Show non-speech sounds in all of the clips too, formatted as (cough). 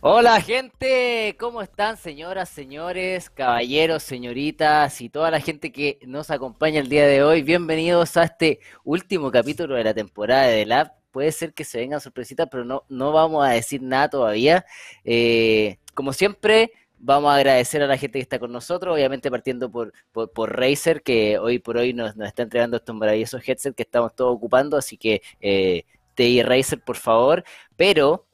Hola gente, ¿cómo están señoras, señores, caballeros, señoritas y toda la gente que nos acompaña el día de hoy? Bienvenidos a este último capítulo de la temporada de The Lab. Puede ser que se vengan sorpresitas, pero no, no vamos a decir nada todavía. Eh, como siempre, vamos a agradecer a la gente que está con nosotros, obviamente partiendo por, por, por Razer, que hoy por hoy nos, está entregando estos maravillosos headsets que estamos todos ocupando, así que eh, TI Razer, por favor. Pero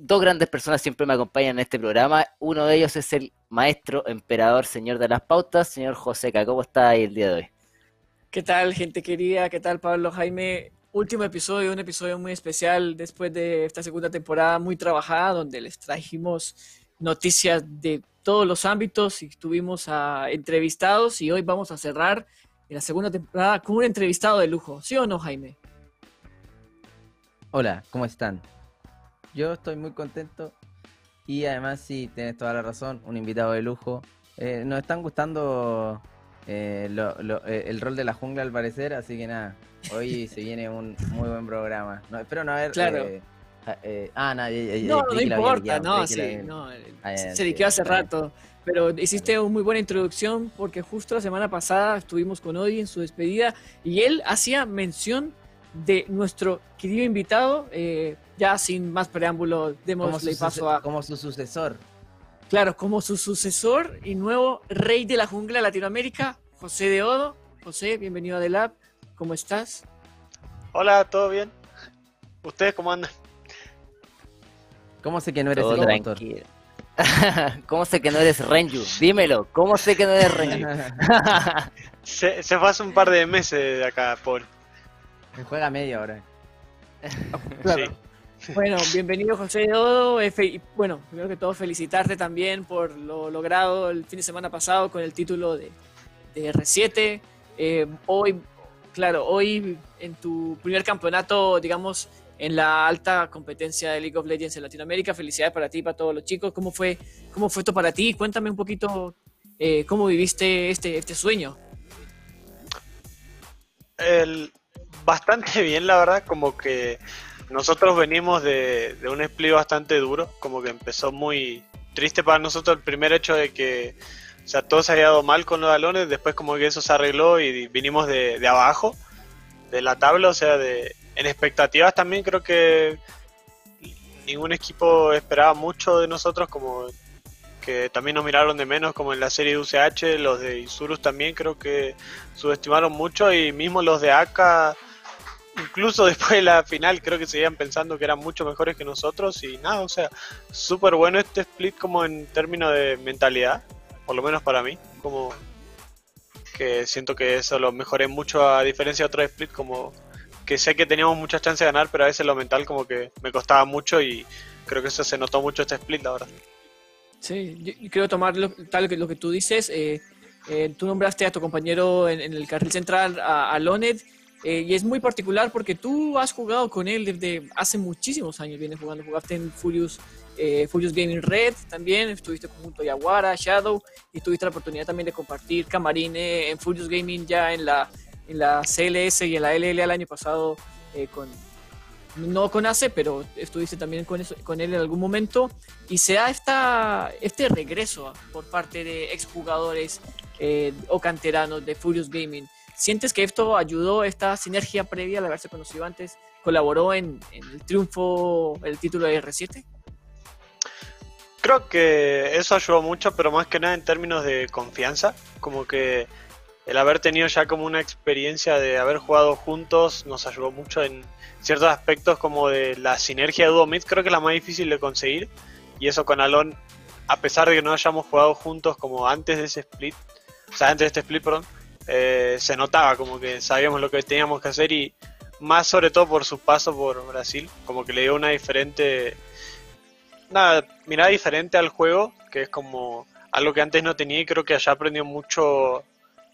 dos grandes personas siempre me acompañan en este programa. Uno de ellos es el maestro, emperador, señor de las pautas, señor Joseca. ¿Cómo está ahí el día de hoy? ¿Qué tal, gente querida? ¿Qué tal, Pablo Jaime? Último episodio, un episodio muy especial después de esta segunda temporada muy trabajada, donde les trajimos noticias de todos los ámbitos y tuvimos a entrevistados y hoy vamos a cerrar en la segunda temporada con un entrevistado de lujo, ¿sí o no, Jaime? Hola, ¿cómo están? Yo estoy muy contento y además sí, tienes toda la razón, un invitado de lujo. Eh, nos están gustando eh, lo- lo- eh, el rol de la jungla al parecer, así que nada, hoy se viene un muy buen programa. No, espero no haber... Claro. eh, eh, ah, no, No, no importa, no, sí, no, Ah, se liquidó hace rato, pero hiciste una muy buena introducción porque justo la semana pasada estuvimos con Odi en su despedida y él hacía mención de nuestro querido invitado, eh, ya sin más preámbulo, démosle paso a, como su sucesor. claro, como su sucesor y nuevo rey de la jungla de Latinoamérica, José de Odo. José, bienvenido a The Lab, ¿cómo estás? Hola, ¿todo bien? ¿Ustedes cómo andan? ¿Cómo sé que no eres Todo el tranquilo. (laughs) ¿Cómo sé que no eres Renju? Dímelo, ¿cómo sé que no eres Renju? (laughs) Se, se fue hace un par de meses de acá, pobre. Me juega media hora. (laughs) Claro. Sí. Bueno, bienvenido José de Odo. Fe- y, Bueno, primero que todo felicitarte también por lo logrado el fin de semana pasado con el título de, de R7. Eh, hoy, claro, hoy en tu primer campeonato, digamos, en la alta competencia de League of Legends en Latinoamérica. Felicidades para ti y para todos los chicos. ¿Cómo fue, cómo fue esto para ti? Cuéntame un poquito eh, cómo viviste este, este sueño. El- bastante (laughs) bien, la verdad, como que nosotros venimos de, de un split bastante duro, como que empezó muy triste para nosotros el primer hecho de que, o sea, todo se había dado mal con los balones, después como que eso se arregló y vinimos de, de abajo, de la tabla, o sea, de, en expectativas también creo que ningún equipo esperaba mucho de nosotros, como que también nos miraron de menos, como en la serie de UCH, los de Isurus también creo que subestimaron mucho y mismo los de AK, incluso después de la final, creo que seguían pensando que eran mucho mejores que nosotros y nada, o sea, súper bueno este split como en términos de mentalidad, por lo menos para mí, como que siento que eso lo mejoré mucho a diferencia de otros split, como que sé que teníamos muchas chances de ganar, pero a veces lo mental como que me costaba mucho y creo que eso se notó mucho este split, la verdad. Sí, yo, quiero tomar lo, tal que lo que tú dices. eh, eh, tú nombraste a tu compañero en, el carril central, a, a eh, y es muy particular porque tú has jugado con él desde hace muchísimos años. Vienes jugando, jugaste en Furious, eh, Furious Gaming Red también, estuviste junto a Yaguara, Shadow, y tuviste la oportunidad también de compartir camarín eh, en Furious Gaming ya en la, en la CLS y en la LLA el año pasado eh, con. No con ACE, pero estuviste también con, eso, con él en algún momento y se da esta, este regreso por parte de exjugadores eh, o canteranos de Furious Gaming. ¿Sientes que esto ayudó, esta sinergia previa al haberse conocido antes, colaboró en, el triunfo, el título de R7? Creo que eso ayudó mucho, pero más que nada en términos de confianza, como que el haber tenido ya como una experiencia de haber jugado juntos nos ayudó mucho en ciertos aspectos como de la sinergia de Duo Mid, creo que es la más difícil de conseguir, y eso con Alon, a pesar de que no hayamos jugado juntos como antes de ese split, o sea, antes de este split, perdón, eh, se notaba como que sabíamos lo que teníamos que hacer y más sobre todo por su paso por Brasil, como que le dio una diferente nada, mirada diferente al juego, que es como algo que antes no tenía y creo que allá aprendió mucho,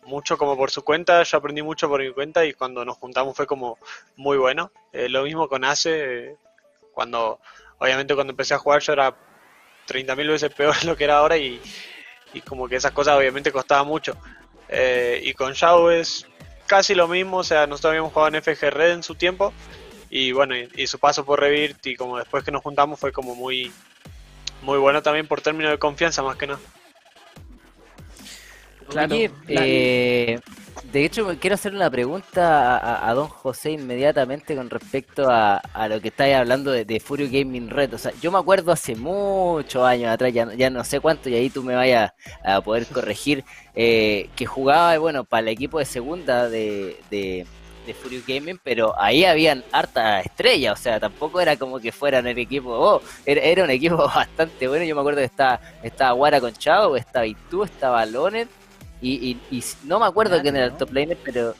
mucho como por su cuenta, yo aprendí mucho por mi cuenta y cuando nos juntamos fue como muy bueno. Eh, lo mismo con Ace, cuando, obviamente cuando empecé a jugar yo era 30.000 veces peor de (laughs) lo que era ahora y, y como que esas cosas obviamente costaban mucho. Eh, y con Shao es casi lo mismo, o sea, nosotros habíamos jugado en FG Red en su tiempo y bueno, y, y su paso por Revirt y como después que nos juntamos fue como muy muy bueno también por término de confianza más que nada. Claro, eh, de hecho, quiero hacer una pregunta a, don José inmediatamente con respecto a, lo que estáis hablando de, Furio Gaming Red. O sea, yo me acuerdo hace muchos años atrás, ya, no sé cuánto, y ahí tú me vayas a poder corregir, eh, que jugaba, bueno, para el equipo de segunda de, de, Furio Gaming, pero ahí habían harta estrella, o sea, tampoco era como que fueran el equipo, oh, era, un equipo (laughs) bastante bueno. Yo me acuerdo que estaba, estaba Guara con Chavo, estaba Itu, estaba Lonet y, no me acuerdo quién era el top laner, pero.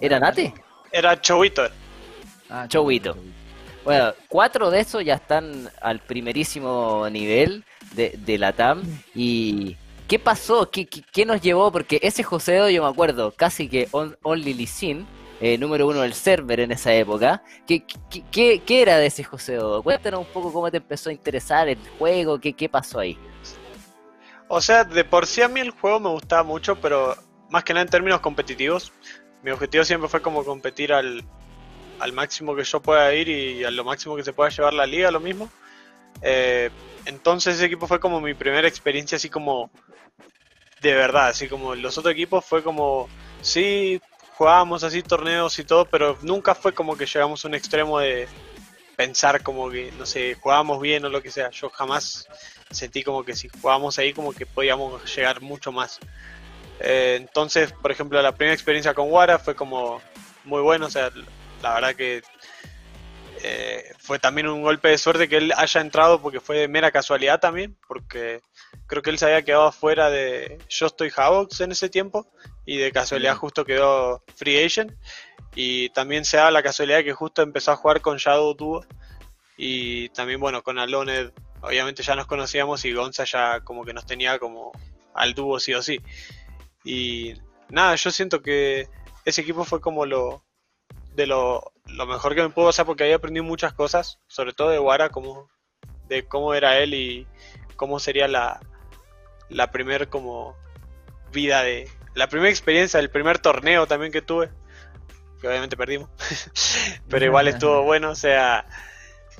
¿Era Nate? Era Chowito. Ah, Chowito. Bueno, cuatro de esos ya están al primerísimo nivel de, la TAM. ¿Y qué pasó? ¿Qué, qué, nos llevó? Porque ese Joseo, yo me acuerdo, casi que Only Lee eh, número uno del server en esa época. ¿Qué, qué, qué era de ese Joseo? Cuéntanos un poco cómo te empezó a interesar el juego, qué, qué pasó ahí. O sea, de por sí a mí el juego me gustaba mucho, pero más que nada en términos competitivos. Mi objetivo siempre fue como competir al, máximo que yo pueda ir y a lo máximo que se pueda llevar la liga, lo mismo. Eh, entonces ese equipo fue como mi primera experiencia así como de verdad, así como los otros equipos fue como, sí, jugábamos así torneos y todo, pero nunca fue como que llegamos a un extremo de pensar como que, no sé, jugábamos bien o lo que sea. Yo jamás sentí como que si jugábamos ahí como que podíamos llegar mucho más. Eh, entonces, por ejemplo, la primera experiencia con Wara fue como muy bueno, o sea, la verdad que eh, fue también un golpe de suerte que él haya entrado porque fue de mera casualidad también, porque creo que él se había quedado fuera de Yo Estoy Havocs en ese tiempo y de casualidad justo quedó Free Agent y también se da la casualidad que justo empezó a jugar con Shadow Duo y también bueno con Aloned obviamente ya nos conocíamos y Gonza ya como que nos tenía como al dúo sí o sí. Y nada, yo siento que ese equipo fue como lo de lo, mejor que me pudo pasar porque ahí aprendí muchas cosas, sobre todo de Wara, como de cómo era él y cómo sería la, la primer como vida de la primera experiencia, el primer torneo también que tuve, que obviamente perdimos, (laughs) pero igual estuvo (laughs) bueno, o sea,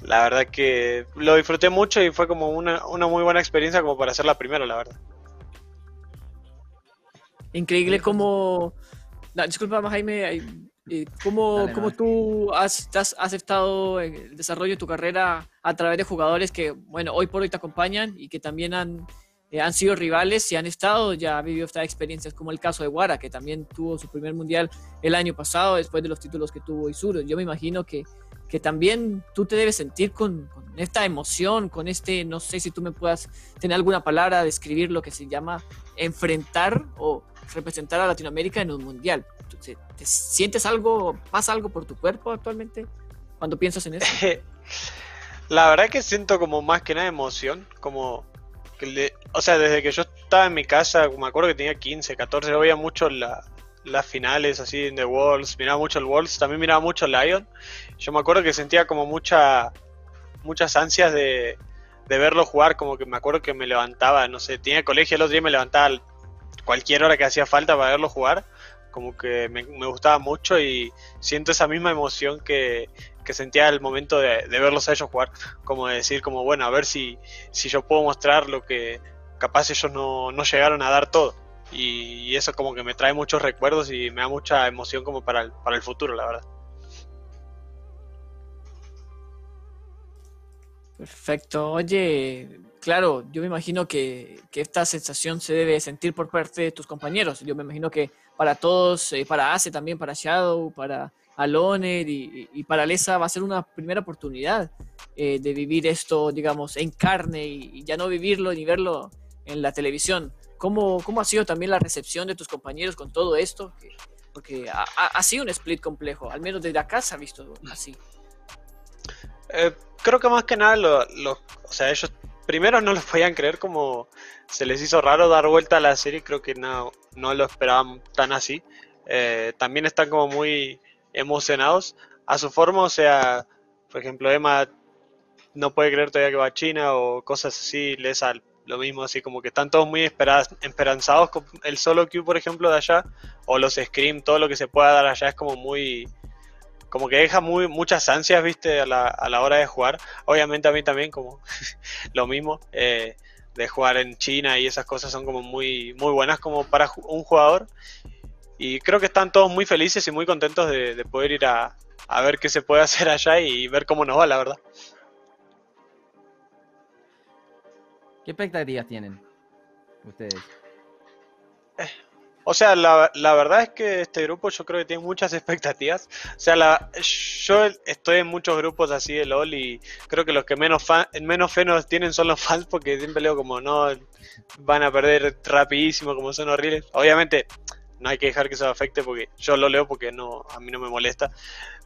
la verdad que lo disfruté mucho y fue como una, muy buena experiencia como para hacer la primera, la verdad. Increíble como... disculpa, Jaime, eh, ¿cómo, tú has, has aceptado el desarrollo de tu carrera a través de jugadores que, bueno, hoy por hoy te acompañan y que también han, eh, han sido rivales y han estado, ya vivido estas experiencias, como el caso de Guara, que también tuvo su primer mundial el año pasado después de los títulos que tuvo Isuro. Yo me imagino que que también tú te debes sentir con, esta emoción, con este, no sé si tú me puedas tener alguna palabra, describir lo que se llama enfrentar o representar a Latinoamérica en un mundial. ¿Te, sientes algo, pasa algo por tu cuerpo actualmente cuando piensas en eso? (laughs) La verdad que siento como más que nada emoción, como que o sea, desde que yo estaba en mi casa, me acuerdo que tenía 15, 14, veía mucho la, las finales así en The Worlds, miraba mucho el Worlds, también miraba mucho el Lion. Yo me acuerdo que sentía como mucha muchas ansias de, verlo jugar, como que me acuerdo que me levantaba, no sé, tenía colegio el otro día me levantaba cualquier hora que hacía falta para verlo jugar, como que me, gustaba mucho y siento esa misma emoción que, que sentía al momento de, verlos a ellos jugar, como de decir, como bueno, a ver si, si yo puedo mostrar lo que capaz ellos no, no llegaron a dar todo y, eso como que me trae muchos recuerdos y me da mucha emoción como para el, para el futuro, la verdad. Perfecto. Oye, claro, yo me imagino que, esta sensación se debe sentir por parte de tus compañeros. Yo me imagino que para todos, eh, para Ace también, para Shadow, para Aloner y, para Lesa va a ser una primera oportunidad eh, de vivir esto, digamos, en carne y, ya no vivirlo ni verlo en la televisión. ¿Cómo, ¿Cómo ha sido también la recepción de tus compañeros con todo esto? Porque ha, sido un split complejo, al menos desde acá se ha visto así. Eh, creo que más que nada, lo, o sea, ellos primero no lo podían creer como se les hizo raro dar vuelta a la serie, creo que no, no lo esperaban tan así. Eh, también están como muy emocionados a su forma, o sea, por ejemplo, Emma no puede creer todavía que va a China o cosas así, les al lo mismo, así como que están todos muy esperanzados con el solo queue, por ejemplo, de allá, o los Scream, todo lo que se pueda dar allá es como muy, como que deja muy, muchas ansias, viste, a la, a la hora de jugar. Obviamente a mí también, como (laughs) lo mismo, eh, de jugar en China y esas cosas son como muy, muy buenas como para un jugador. Y creo que están todos muy felices y muy contentos de, de poder ir a, a ver qué se puede (laughs) hacer allá y ver cómo nos va, la verdad. ¿Qué expectativas tienen ustedes? O sea, la, verdad es que este grupo yo creo que tiene muchas (laughs) expectativas. O sea, la, yo estoy en muchos grupos así de LOL y creo que los que menos, fan, menos fe nos tienen son los (laughs) fans porque siempre leo como no van a perder rapidísimo, como son horribles. Obviamente no hay que dejar que eso afecte porque yo lo leo porque no a mí no me molesta.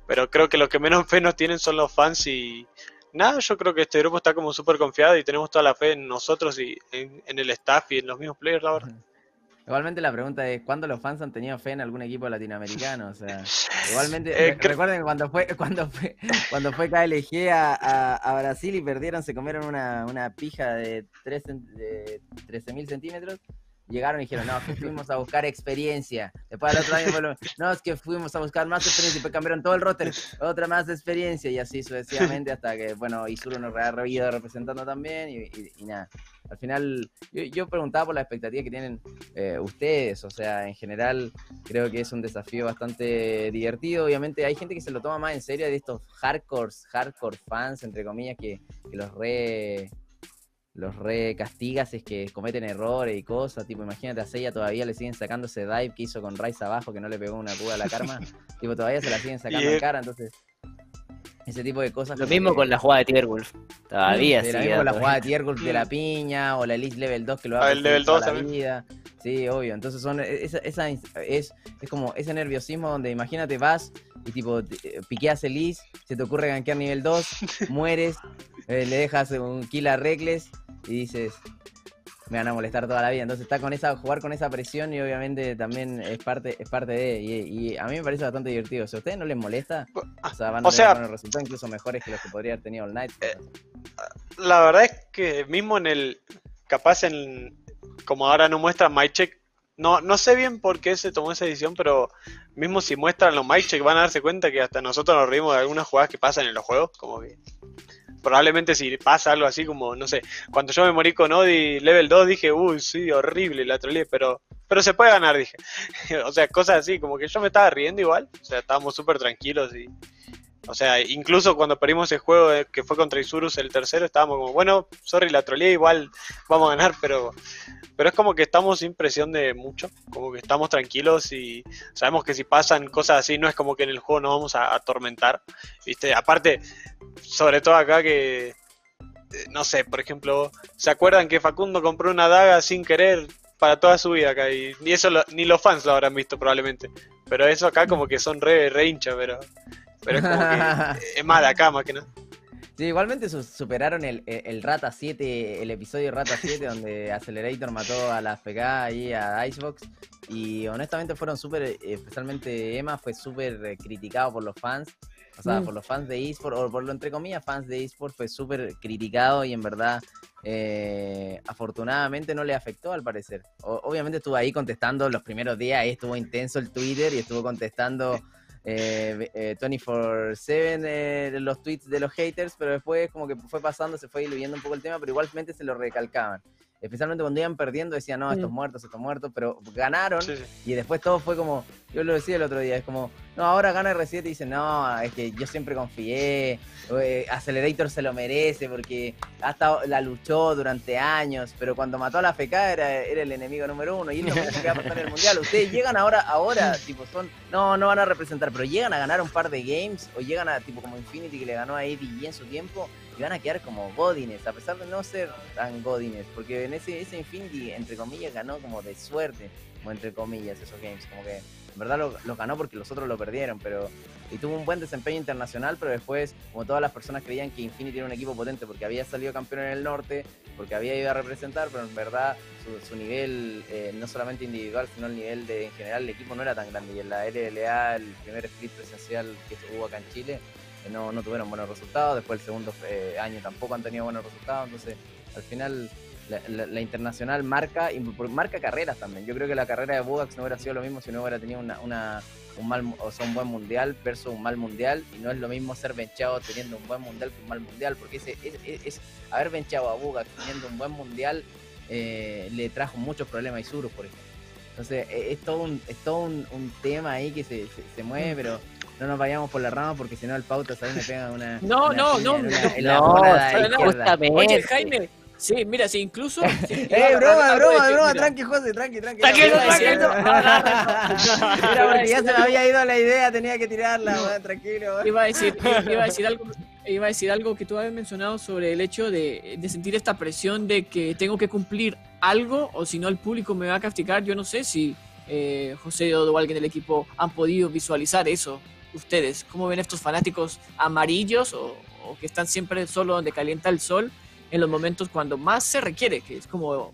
Pero creo que los que menos (laughs) fe nos tienen son los fans y nada, yo creo que este grupo está como súper confiado y tenemos toda la fe en nosotros y en, en, el staff y en los mismos players, la verdad. (laughs) Igualmente la pregunta es, ¿cuándo los fans han tenido fe en algún equipo latinoamericano? O sea, (laughs) igualmente, eh, recuerden cuando fue, cuando fue, cuando fue KLG a, a, a, Brasil y perdieron, se comieron una, una pija de, 3, de 13.000 centímetros llegaron y dijeron, no, que fuimos a buscar experiencia. Después al otro año, no, es que fuimos a buscar más experiencia y después cambiaron todo el roster, otra más experiencia y así sucesivamente hasta que, bueno, Isuru nos ha ido representando también y, nada. Al final, yo, yo, preguntaba por la expectativa que tienen eh, ustedes, o sea, en general creo que es un desafío bastante divertido. Obviamente hay gente que se lo toma más en serio de estos hardcore, hardcore fans, entre comillas, que los re los re castigas es que cometen errores y cosas, tipo, imagínate a Seiya todavía le siguen sacando ese dive que hizo con Rice abajo que no le pegó una cuba a la karma, (laughs) tipo, todavía se la siguen sacando en cara, entonces ese tipo de cosas. Lo mismo que... con la jugada de Tierwolf. Todavía sí. Lo mismo con la jugada de Tierwolf de la piña, o la Elite Level 2 que lo va a el level 2 la vida. Sí, obvio. Entonces son esa, esa, es, es como ese nerviosismo donde imagínate vas y tipo piqueas el Elise, se te ocurre gankear nivel 2, (laughs) mueres, eh, le dejas un kill a Reckless y dices, me van a molestar toda la vida. Entonces está con esa, jugar con esa presión y obviamente también es parte, es parte de, y, y a mí me parece bastante divertido. Si a ustedes no les molesta, o sea, van a o sea, tener resultados incluso mejores que los que podría haber tenido All Night. Eh, la verdad es que mismo en el, capaz en, como ahora no muestra MyCheck, no, no sé bien por qué se tomó esa edición, pero mismo si muestran los MyCheck van a darse cuenta que hasta nosotros nos reímos de algunas jugadas que pasan en los juegos, como que probablemente si pasa algo así como, no sé, cuando yo me morí con Odi level 2 dije, uy, sí, horrible, la troleé, pero, pero se puede ganar, dije. (laughs) o sea, cosas así, como que yo me estaba riendo igual, o sea, estábamos súper tranquilos y... O sea, incluso cuando perdimos el juego que fue contra Isurus el tercero, estábamos como, bueno, sorry, la troleé, igual vamos a ganar, pero, pero es como que estamos sin presión de mucho, como que estamos tranquilos y sabemos que si pasan cosas así, no es como que en el juego nos vamos a atormentar, ¿viste? Aparte, sobre todo acá que, no sé, por ejemplo, ¿se acuerdan que Facundo compró una daga sin querer para toda su vida acá? Y, y eso lo, ni los fans lo habrán visto probablemente. Pero eso acá como que son re, re hincha, pero, pero es como que (laughs) es más acá más que nada. Sí, igualmente superaron el, el, Rata 7, el episodio Rata 7, donde (laughs) Accelerator mató a la FK y a Icebox. Y honestamente fueron súper, especialmente Emma fue súper criticado por los fans. O sea, mm. por los fans de eSport, o por lo entre comillas, fans de eSport, fue súper criticado y en verdad, eh, afortunadamente no le afectó al parecer. O, obviamente estuvo ahí contestando los primeros días, ahí estuvo intenso el Twitter y estuvo contestando eh, eh, 24-7 eh, los tweets de los haters, pero después como que fue pasando, se fue diluyendo un poco el tema, pero igualmente se lo recalcaban especialmente cuando iban perdiendo, decían, no, estos sí. muertos, estos muertos, pero ganaron sí, sí. y después todo fue como, yo lo decía el otro día, es como, no, ahora gana R7 y dicen, no, es que yo siempre confié, eh, Accelerator se lo merece porque hasta la luchó durante años, pero cuando mató a la FK era, era el enemigo número uno y es lo mismo que va a pasar en el Mundial. Ustedes (laughs) llegan ahora, ahora, tipo, son, no, no van a representar, pero llegan a ganar un par de games o llegan a, tipo, como Infinity que le ganó a Eddie en su tiempo y van a quedar como Godines, a pesar de no ser tan Godines, porque en ese, ese Infinity, entre comillas, ganó como de suerte, como entre comillas, esos games, como que en verdad lo, lo, ganó porque los otros lo perdieron, pero y tuvo un buen desempeño internacional, pero después, como todas las personas creían que Infinity era un equipo potente porque había salido campeón en el norte, porque había ido a representar, pero en verdad su, nivel, eh, no solamente individual, sino el nivel de en general el equipo no era tan grande. Y en la LLA, el primer split presencial que hubo acá en Chile, no, no tuvieron buenos resultados, después el segundo eh, año tampoco han tenido buenos resultados, entonces al final la, la- la internacional marca, marca carreras también. Yo creo que la carrera de Bugax no hubiera sido lo mismo si no hubiera tenido una, una- un mal, o sea, un buen mundial versus un mal mundial. Y no es lo mismo ser benchado teniendo un buen mundial que un mal mundial, porque ese, es, es- es- haber benchado a Bugax teniendo un buen mundial eh, le trajo muchos problemas a Isurus, por ejemplo. Entonces, eh, es todo un, es todo un, un tema ahí que se, se, se mueve, pero no nos vayamos por la rama porque si no el pauta ahí me pega una. No, una no, piña no, una- no, no, izquierda. justamente. Oye, Jaime, sí, mira, si incluso... (laughs) ¡Eh, broma, de broma, broma! Tranqui, José, tranqui, tranqui. Tranquilo, tranquilo. Mira, porque ya se me había ido la idea, tenía que tirarla, tranquilo. Iba a decir, (laughs) iba a decir algo, iba a decir algo que tú habías mencionado sobre el hecho de, de sentir esta presión de que tengo que cumplir algo o si no el público me va a castigar. Yo no sé si eh, José o alguien del equipo han podido visualizar eso. Ustedes, ¿cómo ven estos fanáticos amarillos o, o que están siempre solo donde calienta el sol en los momentos cuando más se requiere? Que es como,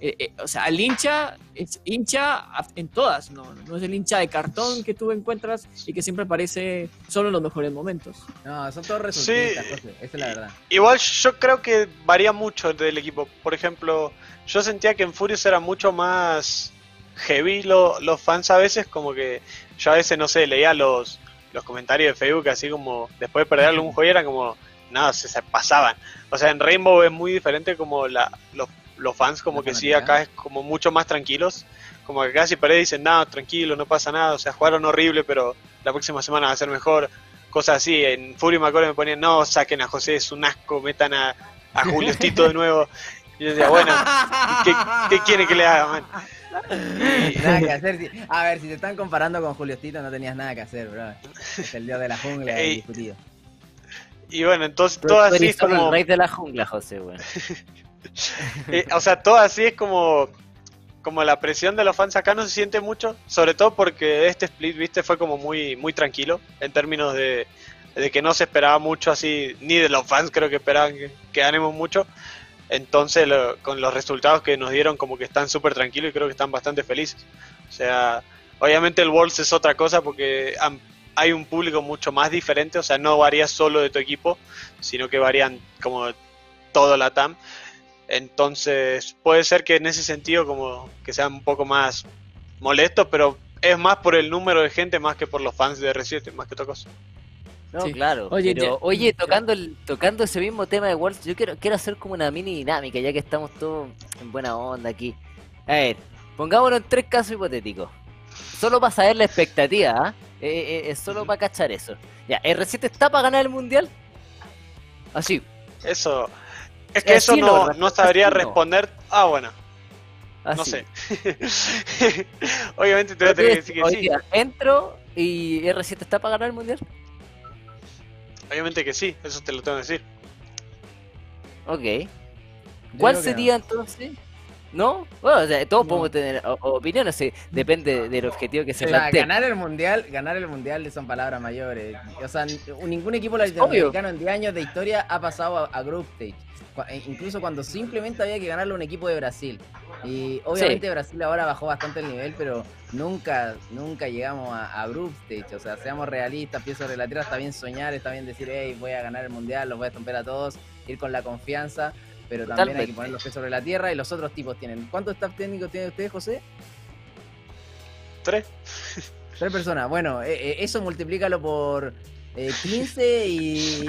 eh, eh, o sea, el hincha es hincha en todas, no, no es el hincha de cartón que tú encuentras y que siempre aparece solo en los mejores momentos. No, son todos resultistas, Sí. Esa es la verdad. Igual yo creo que varía mucho del equipo. Por ejemplo, yo sentía que en Furious era mucho más heavy lo- los fans a veces, como que yo a veces, no sé, leía los, los comentarios de Facebook así como después de perder algún (laughs) juego y era como, nada, se, se pasaban. O sea, en Rainbow es muy diferente como la, los, los fans como La que sí, acá es como mucho más tranquilos. Como que casi perdés dicen, no, tranquilo, no pasa nada, o sea, jugaron horrible, pero la próxima semana va a ser mejor. Cosas así, en Fury acuerdo me ponían, no, saquen a José, es un asco, metan a, a Julio (laughs) Tito de nuevo. Y yo decía, bueno, ¿qué, qué quiere que le haga, man? (laughs) Nada que hacer. si- A ver, si te están comparando con Julio Tito, no tenías nada que hacer, bro. Es el dios de la jungla (laughs) Ey. discutido. Y bueno, entonces todo así es como... el rey de la jungla, José, weón. (laughs) Eh, o sea, todo así es como como la presión de los fans acá no se siente mucho, sobre todo porque este split, viste, fue como muy muy tranquilo en términos de, de que no se esperaba mucho así, ni de los fans creo que esperaban que, que ganemos mucho. Entonces, lo- con los resultados que nos dieron, como que están súper tranquilos y creo que están bastante felices. O sea, obviamente el Worlds es otra cosa porque han- hay un público mucho más diferente, o sea, no varía solo de tu equipo, sino que varían como todo la TAM. Entonces, puede ser que en ese sentido como que sean un poco más molestos, pero es más por el número de gente más que por los fans de R7, más que otra cosa. No, Sí. claro. Oye, pero, ya- oye, ya. tocando el, tocando ese mismo tema de Worlds, yo quiero, quiero hacer como una mini dinámica, ya que estamos todos en buena onda aquí. A ver, pongámonos en tres casos hipotéticos. Solo para saber la expectativa, ¿ah? Eh, eh, es solo para cachar eso. Ya, ¿R7 está para ganar el mundial? Así. Eso, es Eh, que eso no, no, no sabría no. responder. Ah, bueno, así. no sé. (laughs) Obviamente te voy a tener que decir que sí. día entro y R7 está para ganar el mundial. Obviamente que sí, eso te lo tengo que decir. Ok. ¿Cuál sería entonces? ¿No? Bueno, o sea, todos No. podemos tener opiniones, sí, depende del objetivo que se O sea, plantee. ganar el mundial, ganar el mundial son palabras mayores. O sea, ningún equipo latinoamericano en 10 años de historia ha pasado a, a group stage. Cu- e Incluso cuando simplemente había que ganarle a un equipo de Brasil. Y obviamente Brasil ahora bajó bastante el nivel, pero nunca, nunca llegamos a, a group stage. O sea, seamos realistas, pienso la tierra, está bien soñar, está bien decir, hey, voy a ganar el mundial, los voy a estomper a todos, ir con la confianza. Pero también hay que poner los pies sobre la tierra y los otros tipos tienen. ¿Cuántos staff técnicos tienen ustedes, José? Tres. Tres personas. Bueno, eh, eh, eso multiplícalo por eh, (laughs) 15 y,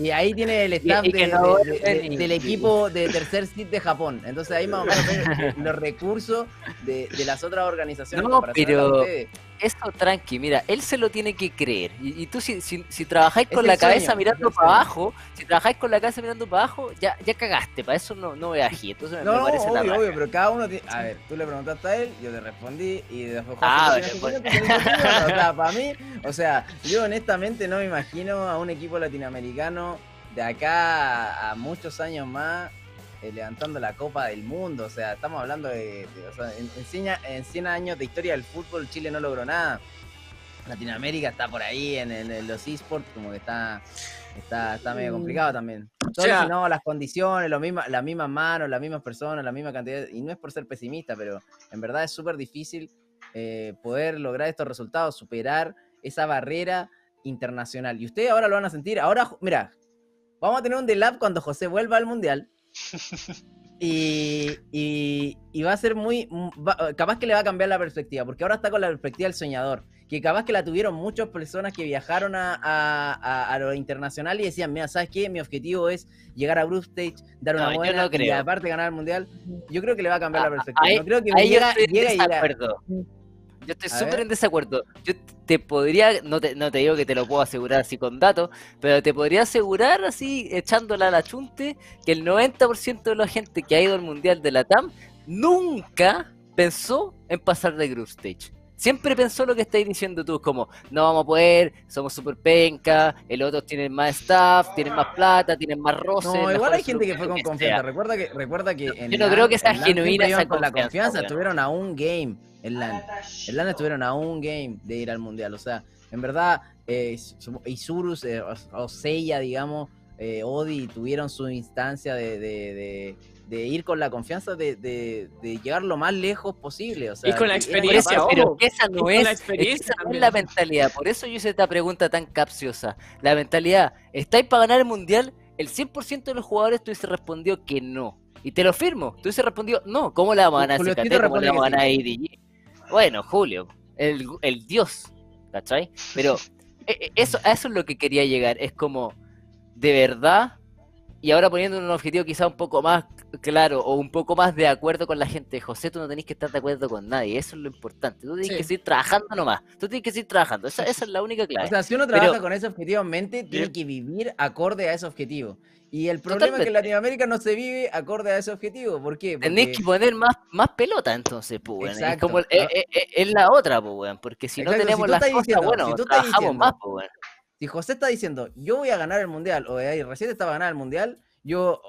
y- y ahí tiene el staff y que de- no de- de- vuelven y- del equipo de tercer sit de Japón. Entonces ahí más o menos ven los recursos de, de las otras organizaciones. No, pero- ustedes. Eso tranqui, mira, él se lo tiene que creer. Y, y tú si, si, si trabajáis con la cabeza sueño, mirando para abajo, si trabajáis con la cabeza mirando para abajo, ya, ya cagaste, para eso no, no aquí. Entonces me, No, me no, parece obvio, obvio, pero cada uno tiene... A ver, tú le preguntaste a él, yo te respondí y después Ah, bueno. O sea, para mí, o sea, yo honestamente no me imagino a un equipo latinoamericano de acá a muchos años más eh, levantando la Copa del Mundo. O sea, estamos hablando de... de- o sea, en, en 100, a- en 100 años de historia del fútbol, Chile no logró nada. Latinoamérica está por ahí en, en- los esports, como que está, está, está medio complicado también. Sea- si no, las condiciones, lo misma, las mismas manos, las mismas personas, la misma cantidad. Y no es por ser pesimista, pero en verdad es súper difícil eh, poder lograr estos resultados, superar esa barrera internacional. Y ustedes ahora lo van a sentir. Ahora, mira, vamos a tener un delap cuando José vuelva al mundial. (laughs) Y, y, y va a ser muy. va- capaz que le va a cambiar la perspectiva, porque ahora está con la perspectiva del soñador. Que capaz que la tuvieron muchas personas que viajaron a, a, a- a lo internacional y decían: Mira, ¿sabes qué? Mi objetivo es llegar a Group Stage, dar una No, buena no y aparte ganar el mundial. Yo creo que le va a cambiar la perspectiva. no creo que Ahí llega, llega y desacuerdo. Yo estoy súper en desacuerdo. Yo te podría, no te, no te digo que te lo puedo asegurar así con datos, pero te podría asegurar así, echándola a la chunte, que el 90% de la gente que ha ido al Mundial de la TAM nunca pensó en pasar de Group Stage. Siempre pensó lo que estáis diciendo tú, como, no vamos a poder, somos súper penca, el otros tienen más staff, tienen más plata, tienen más roces. No, igual hay gente que fue con que confianza. sea. Recuerda que, recuerda que en Yo no creo que sea genuina esa con la confianza, weón. Estuvieron a un game en LAN. En LAN estuvieron a un game de ir al mundial. O sea, en verdad, eh, su- Isurus eh, o, Seiya, digamos, eh, Odi tuvieron su instancia de, de- de- de ir con la confianza de, de- de llegar lo más lejos posible. O sea, Y con la experiencia, pero esa no es, la experiencia esa no es la mentalidad. Por eso yo hice esta pregunta tan capciosa. La mentalidad, ¿estáis para ganar el mundial? El 100% de los jugadores tú hubiese respondido que no. Y te lo firmo. Tú hubiese respondido, no, ¿cómo le vamos a ganar ¿Cómo le responde vamos a que ganar a IDG? Bueno, Julio, el, el dios, ¿cachai? Pero (laughs) e- e- eso, a eso es lo que quería llegar. Es como, de verdad, y ahora poniendo un objetivo quizá un poco más claro o un poco más de acuerdo con la gente. José, tú no tenés que estar de acuerdo con nadie, eso es lo importante. Tú tienes Sí. que seguir trabajando nomás. Tú tienes que seguir trabajando. Esa, esa es la única clave. O sea, si uno Pero- trabaja con ese objetivo en mente, tiene que vivir acorde a ese objetivo. Y el problema es que en. Latinoamérica no se vive acorde a ese objetivo. ¿Por qué? Tenés Porque- que poner más, más pelota entonces, pues, weón. Es Exacto. como, es, es- es- es la otra, pues. Porque si no Exacto, si tenemos tú las cosas, diciendo- bueno, si tú trabajamos diciendo- más, pues, si José está diciendo, yo voy a ganar el mundial, o ahí recién estaba a ganar el mundial, yo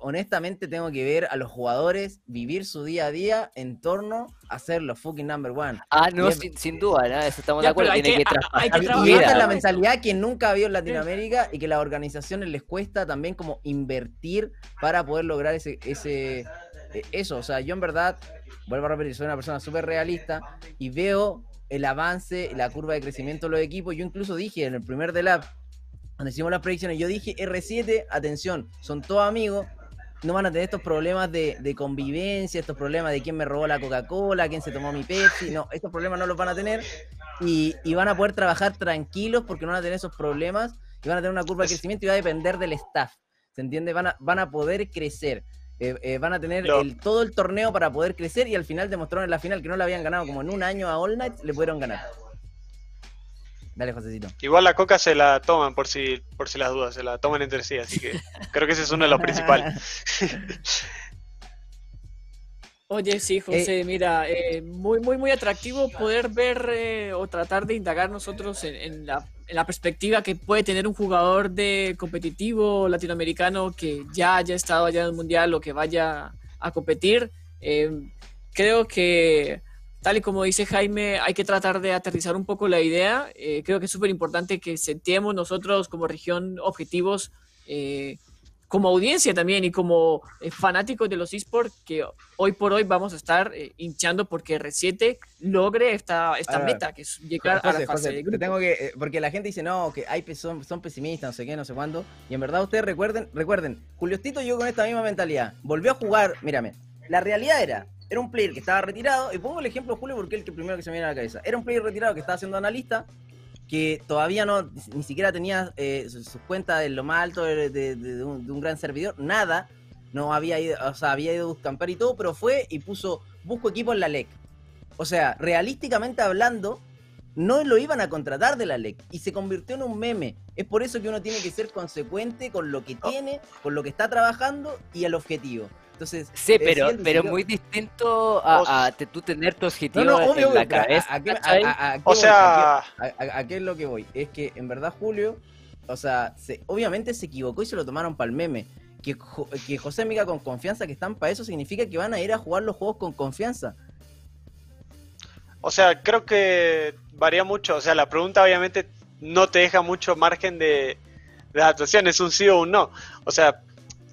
honestamente tengo que ver a los jugadores vivir su día a día en torno a ser los fucking number one. Ah, no, es- sin, sin duda, ¿no? Eso estamos Ya, de acuerdo. pero hay Tiene que, que- hay traspasar que Y- trabajar y esta es la mentalidad que nunca ha habido en Latinoamérica y que las organizaciones les cuesta también como invertir para poder lograr ese, ese eh, eso. O sea, yo en verdad, vuelvo a repetir, soy una persona súper realista y veo el avance, la curva de crecimiento de los equipos. Yo incluso dije en el primer de lab, cuando hicimos las predicciones, yo dije R7, atención, son todos amigos. No van a tener estos problemas de, de convivencia, estos problemas de quién me robó la Coca-Cola, quién se tomó mi Pepsi. No, estos problemas no los van a tener y, y van a poder trabajar tranquilos porque no van a tener esos problemas y van a tener una curva de crecimiento y va a depender del staff. ¿Se entiende? Van a, van a poder crecer. Eh, eh, van a tener el, todo el torneo para poder crecer y al final demostraron en la final que no la habían ganado como en un año a All Night, le pudieron ganar. Dale, Josecito. Igual la coca se la toman por si, por si las dudas, se la toman entre sí, así que creo que ese es uno de los principales. (laughs) Oye, sí, José, mira, eh, muy, muy, muy atractivo poder ver eh, o tratar de indagar nosotros en, en la, en la perspectiva que puede tener un jugador de competitivo latinoamericano que ya haya estado allá en el mundial o que vaya a competir. Eh, creo que, tal y como dice Jaime, hay que tratar de aterrizar un poco la idea. Eh, creo que es súper importante que sentemos nosotros como región objetivos. eh, como audiencia también y como eh, fanáticos de los esports que hoy por hoy vamos a estar eh, hinchando porque R7 logre esta, esta meta, que es llegar a la fase José, de te grupo. tengo que, porque la gente dice, no, que hay son, son pesimistas, no sé qué, no sé cuándo. Y en verdad ustedes recuerden, recuerden, Julio Tito llegó con esta misma mentalidad. Volvió a jugar, mírame, la realidad era, era un player que estaba retirado, y pongo el ejemplo de Julio porque es el que primero que se me viene a la cabeza. Era un player retirado que estaba siendo analista, que todavía no, ni siquiera tenía eh, sus sus cuentas en lo más alto de, de- de un, de un gran servidor, nada. No había ido, o sea, había ido a buscar y todo, pero fue y puso, busco equipo en la LEC. O sea, realísticamente hablando, no lo iban a contratar de la LEC y se convirtió en un meme. Es por eso que uno tiene que ser consecuente con lo que tiene, con lo que está trabajando y el objetivo. Entonces, Sí, pero, pero muy distinto a, a te- tú tener tu objetivo no, no, en- obvio, en la cabeza. O voy? sea, ¿A qué- es lo que voy? Es que en verdad Julio, o sea, se- obviamente se equivocó y se lo tomaron para el meme. Que, que José Miga con confianza que están para eso significa que van a ir a jugar los juegos con confianza. O sea, creo que varía mucho. O sea, la pregunta obviamente no te deja mucho margen de, de adaptación, es un sí o un no. O sea,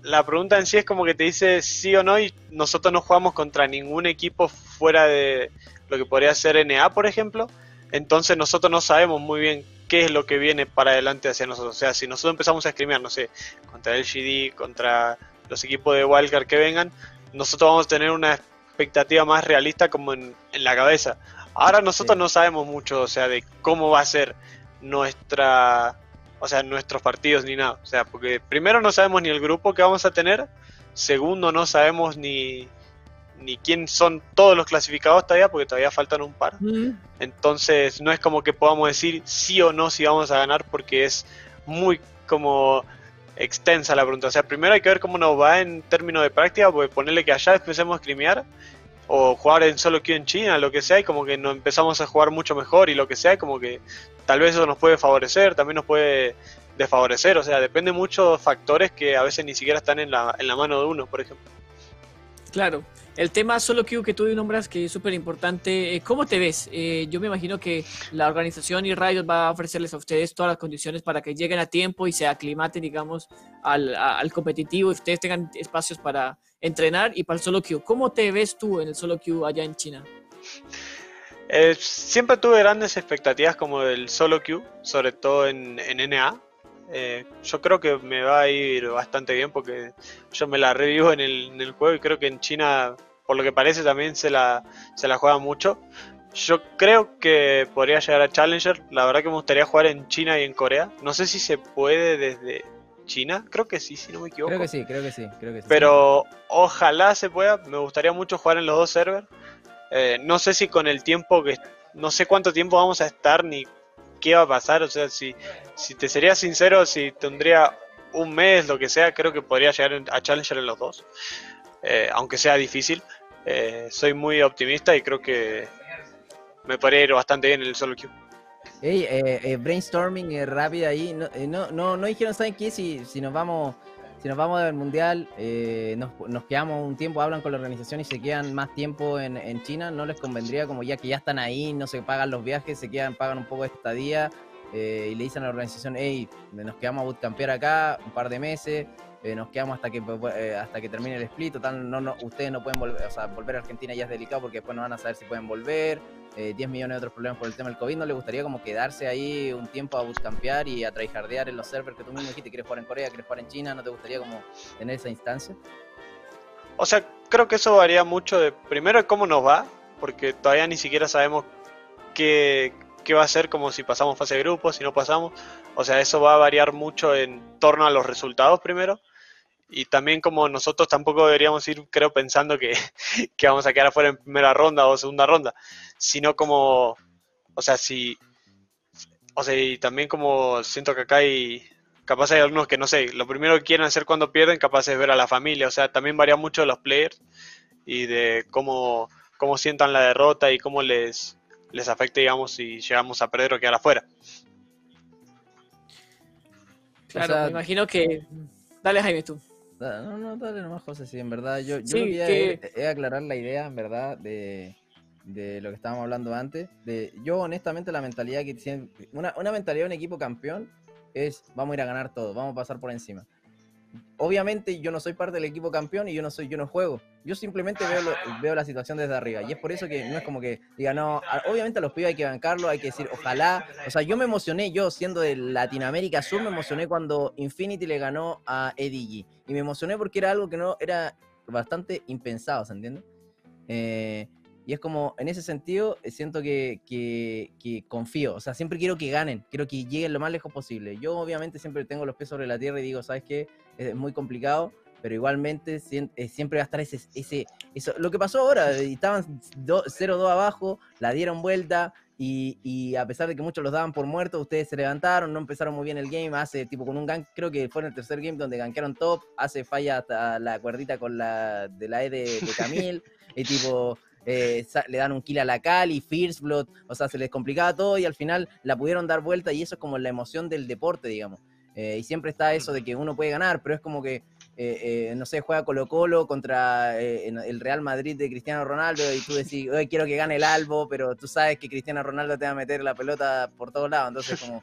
la pregunta en sí es como que te dice sí o no y nosotros no jugamos contra ningún equipo fuera de lo que podría ser NA, por ejemplo. Entonces nosotros no sabemos muy bien qué es lo que viene para adelante hacia nosotros. O sea, si nosotros empezamos a escribir, no sé, contra el GD, contra los equipos de Wildcard que vengan, nosotros vamos a tener una expectativa más realista como en, la cabeza. Ahora nosotros no sabemos mucho, o sea, de cómo va a ser nuestra, o sea, nuestros partidos ni nada. O sea, porque primero no sabemos ni el grupo que vamos a tener, segundo no sabemos ni, ni quién son todos los clasificados todavía, porque todavía faltan un par. Entonces no es como que podamos decir sí o no si vamos a ganar, porque es muy como extensa la pregunta. O sea, primero hay que ver cómo nos va en términos de práctica, porque ponerle que allá empecemos a scrimear o jugar en solo queue en China, lo que sea, y como que nos empezamos a jugar mucho mejor y lo que sea, como que tal vez eso nos puede favorecer, también nos puede desfavorecer, o sea, depende mucho de factores que a veces ni siquiera están en la, en la mano de uno, por ejemplo. Claro, el tema solo queue que tú nombras, que es súper importante, eh, ¿cómo te ves? Eh, yo me imagino que la organización y Riot va a ofrecerles a ustedes todas las condiciones para que lleguen a tiempo y se aclimaten, digamos, al, al competitivo y ustedes tengan espacios para entrenar y para el solo queue. ¿Cómo te ves tú en el solo queue allá en China? Eh, siempre tuve grandes expectativas como del solo queue, sobre todo en, NA. Eh, yo creo que me va a ir bastante bien porque yo me la revivo en el, juego y creo que en China, por lo que parece, también se la, se la juega mucho. Yo creo que podría llegar a Challenger. La verdad que me gustaría jugar en China y en Corea. No sé si se puede desde China. Creo que sí, si no me equivoco. Creo que sí, creo que sí. Creo que sí. Pero ojalá se pueda. Me gustaría mucho jugar en los dos servers. Eh, no sé si con el tiempo que... No sé cuánto tiempo vamos a estar ni qué va a pasar. O sea, si, si te sería sincero, si tendría un mes, lo que sea, creo que podría llegar a Challenger en los dos. Eh, aunque sea difícil. Eh, soy muy optimista y creo que me podría ir bastante bien en el solo queue. Hey, eh, brainstorming eh, rápido ahí. No, no, no, no, dijeron, ¿saben qué? Si, si nos vamos si nos vamos del mundial, eh, nos, nos, quedamos un tiempo, hablan con la organización y se quedan más tiempo en, en, China, no les convendría, como ya que ya están ahí, no se pagan los viajes, se quedan, pagan un poco de estadía eh, y le dicen a la organización, hey, nos quedamos a bootcampear acá un par de meses, eh, nos quedamos hasta que hasta que termine el split, total, no, no, ustedes no pueden volver, o sea, volver a Argentina ya es delicado porque después no van a saber si pueden volver, 10 eh, millones de otros problemas por el tema del COVID, ¿no le gustaría como quedarse ahí un tiempo a bootcampear y a tryhardear en los servers que tú mismo dijiste, quieres jugar en Corea, quieres jugar en China, ¿no te gustaría como tener esa instancia? O sea, creo que eso varía mucho de, primero, de cómo nos va, porque todavía ni siquiera sabemos qué, qué va a ser como si pasamos fase de grupo, si no pasamos. O sea, eso va a variar mucho en torno a los resultados primero y también como nosotros tampoco deberíamos ir, creo, pensando que, (laughs) vamos a quedar afuera en primera ronda o segunda ronda, sino como, o sea, si, o sea, y también como siento que acá hay, capaz hay algunos que no sé, lo primero que quieren hacer cuando pierden, capaz es ver a la familia, o sea, también varía mucho de los players y de cómo, cómo sientan la derrota y cómo les, les afecta, digamos, si llegamos a perder o quedar afuera. Claro, me imagino que... Dale, Jaime, tú. No, no, dale nomás, José, sí, en verdad. Yo, yo quería aclarar la idea, en verdad, de, lo que estábamos hablando antes. De, yo, honestamente, la mentalidad que tiene. Una, una mentalidad de un equipo campeón es: vamos a ir a ganar todo, vamos a pasar por encima obviamente yo no soy parte del equipo campeón y yo no soy yo no juego. Yo simplemente veo, veo la situación desde arriba y es por eso que no es como que diga, no, obviamente a los pibes hay que bancarlo, hay que decir, ojalá, o sea, yo me emocioné, yo siendo de Latinoamérica Sur, me emocioné cuando Infinity le ganó a Eddie y me emocioné porque era algo que no era bastante impensado, ¿se entiende? Eh, y es como, en ese sentido, eh, siento que, que, que, confío. O sea, siempre quiero que ganen, quiero que lleguen lo más lejos posible. Yo, obviamente, siempre tengo los pies sobre la tierra y digo, ¿sabes qué? Es muy complicado, pero igualmente eh, siempre va a estar ese. ese eso. Lo que pasó ahora, estaban 0-2 abajo, la dieron vuelta. Y, y, a pesar de que muchos los daban por muertos, ustedes se levantaron, no empezaron muy bien el game, hace tipo con un gank, creo que fue en el tercer game donde gankearon top, hace falla hasta la cuerdita con la de la E de, de Camil, (laughs) y tipo, eh, le dan un kill a la Cali, First Blood, o sea, se les complicaba todo y al final la pudieron dar vuelta y eso es como la emoción del deporte, digamos. Eh, y siempre está eso de que uno puede ganar, pero es como que, eh, no sé, juega Colo Colo contra el Real Madrid de Cristiano Ronaldo y tú decís, hoy quiero que gane el Albo, pero tú sabes que Cristiano Ronaldo te va a meter la pelota por todos lados, entonces como...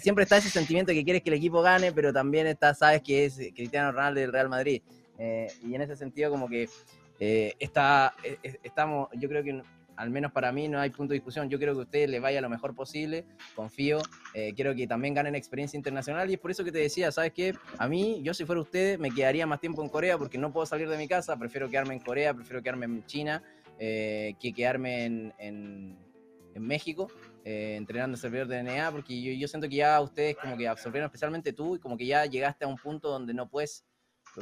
siempre está ese sentimiento que quieres que el equipo gane, pero también está, sabes que es Cristiano Ronaldo del Real Madrid. y en ese sentido, como que eh, eh, eh, estamos, yo creo que al menos para mí no hay punto de discusión. Yo creo que a ustedes les vaya lo mejor posible, confío. Eh, quiero que también ganen experiencia internacional y es por eso que te decía, ¿sabes qué? A mí, yo si fuera ustedes, me quedaría más tiempo en Corea porque no puedo salir de mi casa, prefiero quedarme en Corea, prefiero quedarme en China, eh, que quedarme en, en, en México. Eh, entrenando el servidor de DNA, porque yo, yo siento que ya ustedes como que absorbieron, especialmente tú, y como que ya llegaste a un punto donde no puedes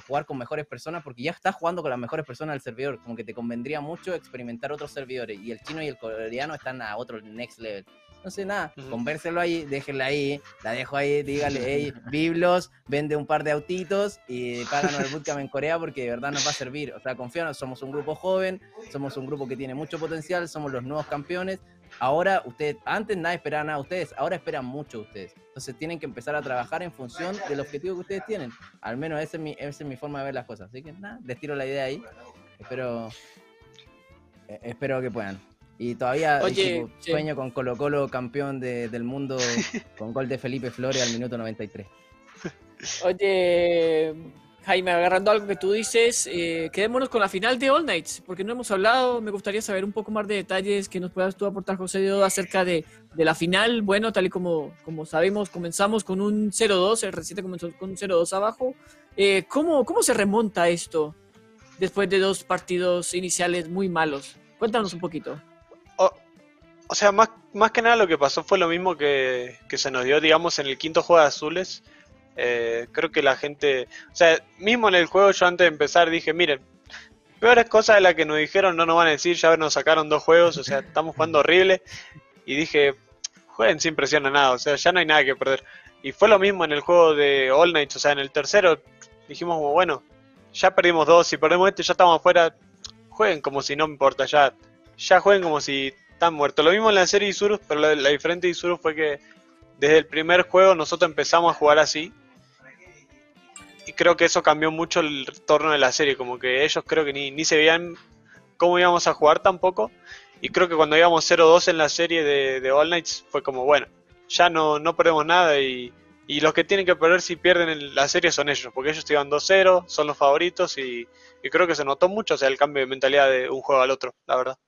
jugar con mejores personas porque ya estás jugando con las mejores personas del servidor. Como que te convendría mucho experimentar otros servidores. Y el chino y el coreano están a otro next level. No sé nada, convérselo ahí, déjenla ahí, la dejo ahí, dígale, (laughs) hey, Biblos, vende un par de autitos y páganos el bootcamp en Corea porque de verdad nos va a servir. O sea, confíanos, somos un grupo joven, somos un grupo que tiene mucho potencial, somos los nuevos campeones. Ahora ustedes, antes nadie esperaba nada de ustedes, ahora esperan mucho de ustedes. Entonces tienen que empezar a trabajar en función del objetivo que ustedes tienen. Al menos esa es mi, esa es mi forma de ver las cosas. Así que nada, les tiro la idea ahí. Espero, eh, espero que puedan. Y todavía Oye, sí. sueño con Colo Colo campeón de- del mundo (laughs) con gol de Felipe Flores al minuto 93. Oye, Jaime, agarrando algo que tú dices, eh, quedémonos con la final de All Nights, porque no hemos hablado, me gustaría saber un poco más de detalles que nos puedas tú aportar, José acerca de, de la final. Bueno, tal y como, como sabemos, comenzamos con un 0-2, el reciente comenzó con un 0-2 abajo. Eh, ¿cómo, ¿Cómo se remonta esto después de dos partidos iniciales muy malos? Cuéntanos un poquito. O, o sea, más, más que nada lo que pasó fue lo mismo que, que se nos dio, digamos, en el quinto juego de azules. Eh, creo que la gente, o sea, mismo en el juego yo antes de empezar dije, miren, peores cosas de las que nos dijeron no nos van a decir, ya nos sacaron dos juegos, o sea, estamos jugando horrible. Y dije, jueguen sin presión a nada, o sea, ya no hay nada que perder. Y fue lo mismo en el juego de All Nights, o sea, en el tercero dijimos, bueno, ya perdimos dos, si perdemos este ya estamos afuera, jueguen como si no me importa, ya, ya jueguen como si están muertos. Lo mismo en la serie Isurus, pero la, la diferente de Isurus fue que desde el primer juego nosotros empezamos a jugar así. Y creo que eso cambió mucho el torno de la serie, como que ellos creo que ni, ni se veían cómo íbamos a jugar tampoco. Y creo que cuando íbamos 0-2 en la serie de, de All Nights fue como, bueno, ya no, no perdemos nada y, y los que tienen que perder si pierden en la serie son ellos, porque ellos iban 2-0, son los favoritos y, y creo que se notó mucho, o sea, el cambio de mentalidad de un juego al otro, la verdad.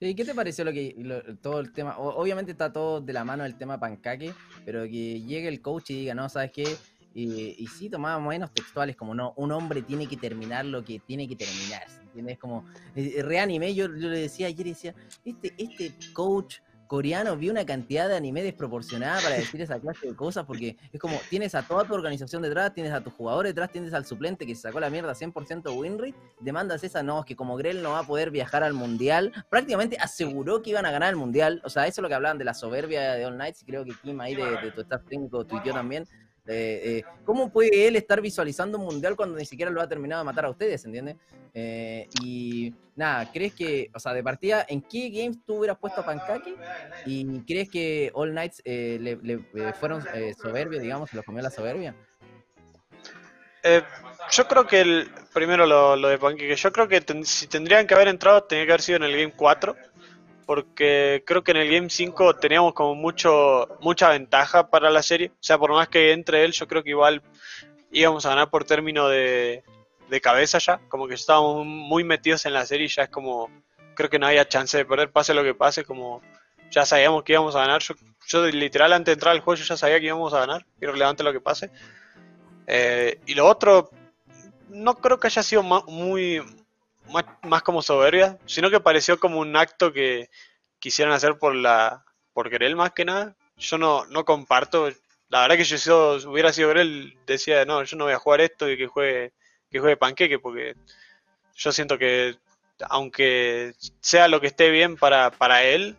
¿Y qué te pareció lo que todo el tema? Obviamente está todo de la mano el tema pancaque, pero que llegue el coach y diga, no, ¿sabes qué? Y, y sí, tomaba menos textuales, como no, un hombre tiene que terminar lo que tiene que terminar, ¿se ¿entiendes? Como, eh, reanime, yo, yo le decía ayer, decía, este, este coach coreano vio una cantidad de anime desproporcionada para decir esa clase de cosas, porque es como, tienes a toda tu organización detrás, tienes a tus jugadores detrás, tienes al suplente que se sacó la mierda 100% win rate, demandas esa, no, es que como Grell no va a poder viajar al mundial, prácticamente aseguró que iban a ganar el mundial, o sea, eso es lo que hablaban de la soberbia de All Nights, y creo que Kim ahí de, de tu staff técnico tuiteó también. Eh, ¿Cómo puede él estar visualizando un mundial cuando ni siquiera lo ha terminado de matar a ustedes, ¿entiendes? Eh, y nada, ¿crees que, o sea, de partida, ¿en qué games tú hubieras puesto a Pancake? ¿Y crees que All Nights eh, le, eh, fueron soberbios, digamos, se los comió la soberbia? Yo creo que el, primero lo, de Pancake, yo creo que si tendrían que haber entrado, tenía que haber sido en el Game 4, porque creo que en el Game 5 teníamos como mucho mucha ventaja para la serie, o sea, por más que entre él, yo creo que igual íbamos a ganar por término de, de cabeza ya, como que estábamos muy metidos en la serie ya es como, creo que no había chance de perder, pase lo que pase, como ya sabíamos que íbamos a ganar, yo, yo literal antes de entrar al juego yo ya sabía que íbamos a ganar, irrelevante lo que pase. Eh, y lo otro, no creo que haya sido muy más, como soberbia, sino que pareció como un acto que quisieran hacer por la por Grell más que nada. Yo no, no comparto. La verdad que yo si hubiera sido Grell decía, no, yo no voy a jugar esto y que juegue que juegue panqueque porque yo siento que aunque sea lo que esté bien para, para él,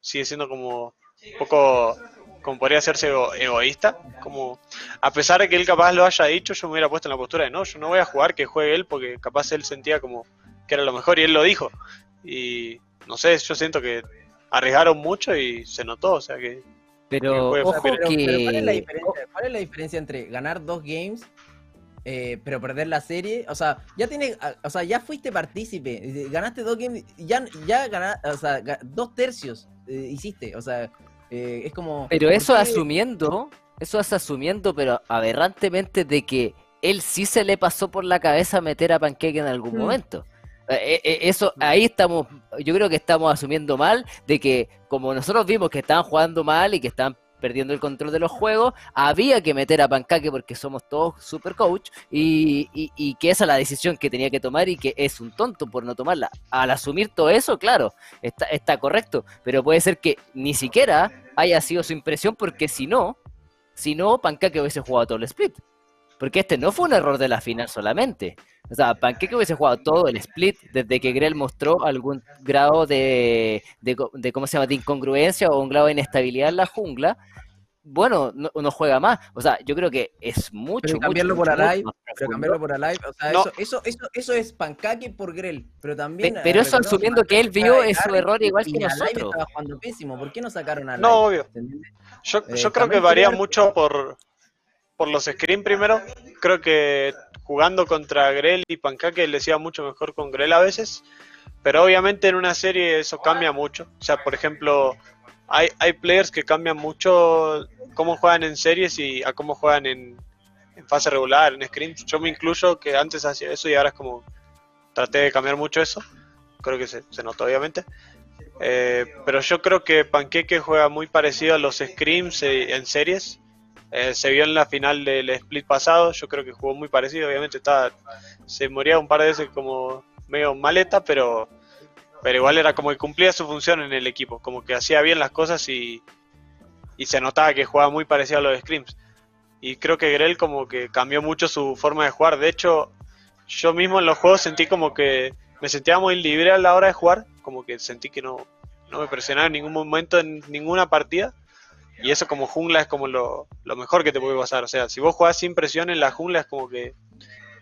sigue siendo como un poco como podría hacerse ego- egoísta, como a pesar de que él capaz lo haya dicho, yo me hubiera puesto en la postura de no, yo no voy a jugar, que juegue él, porque capaz él sentía como que era lo mejor y él lo dijo. Y no sé, yo siento que arriesgaron mucho y se notó, o sea que Pero ojo Pero, pero ¿cuál, es la diferencia, cuál es la diferencia entre ganar dos games, eh, pero perder la serie? O sea, ya tiene, ah, o sea, ya fuiste partícipe, ganaste dos games, ya, ya ganaste, o sea, dos tercios eh, hiciste, o sea, eh, es como... Pero ¿por eso asumiendo, eso es asumiendo, pero aberrantemente de que él sí se le pasó por la cabeza meter a Panqueque en algún Mm. momento. Eh, eh, eso, ahí estamos, yo creo que estamos asumiendo mal de que como nosotros vimos que estaban jugando mal y que estaban perdiendo el control de los juegos, había que meter a Pancaque porque somos todos super coach y, y, que esa es la decisión que tenía que tomar y que es un tonto por no tomarla. Al asumir todo eso, claro, está, está correcto, pero puede ser que ni siquiera haya sido su impresión porque si no, si no, Pancaque hubiese jugado todo el split. Porque este no fue un error de la final solamente. O sea, Panqueque hubiese jugado todo el split desde que Grell mostró algún grado de, de, ¿cómo se llama?, de incongruencia o un grado de inestabilidad en la jungla. Bueno, no, juega más. O sea, yo creo que es mucho. Pero cambiarlo por Alive. Pero cambiarlo por Alive. O sea, eso, eso, eso, eso, es Pancaque por Grell. Pero también. pero eso asumiendo que él vio ese error igual que nosotros. estaba jugando pésimo. ¿Por qué no sacaron a No, obvio. Yo, yo eh, creo que varía mucho por, por los screens primero. Creo que jugando contra Grell y Pancake le decía mucho mejor con Grell a veces. Pero obviamente en una serie eso cambia mucho. O sea, por ejemplo, hay, hay players que cambian mucho cómo juegan en series y a cómo juegan en, fase regular, en screens. Yo me incluyo que antes hacía eso y ahora es como traté de cambiar mucho eso. Creo que se, se notó obviamente. Eh, pero yo creo que Panqueque juega muy parecido a los scrims eh, en series. Eh, se vio en la final del split pasado, yo creo que jugó muy parecido, obviamente estaba, se moría un par de veces como medio maleta, pero, pero igual era como que cumplía su función en el equipo, como que hacía bien las cosas y, y se notaba que jugaba muy parecido a los scrims. Y creo que Grell como que cambió mucho su forma de jugar, de hecho yo mismo en los juegos sentí como que me sentía muy libre a la hora de jugar, como que sentí que no, no me presionaba en ningún momento en ninguna partida y eso como jungla es como lo, mejor que te puede pasar. O sea, si vos jugás sin presión en la jungla es como que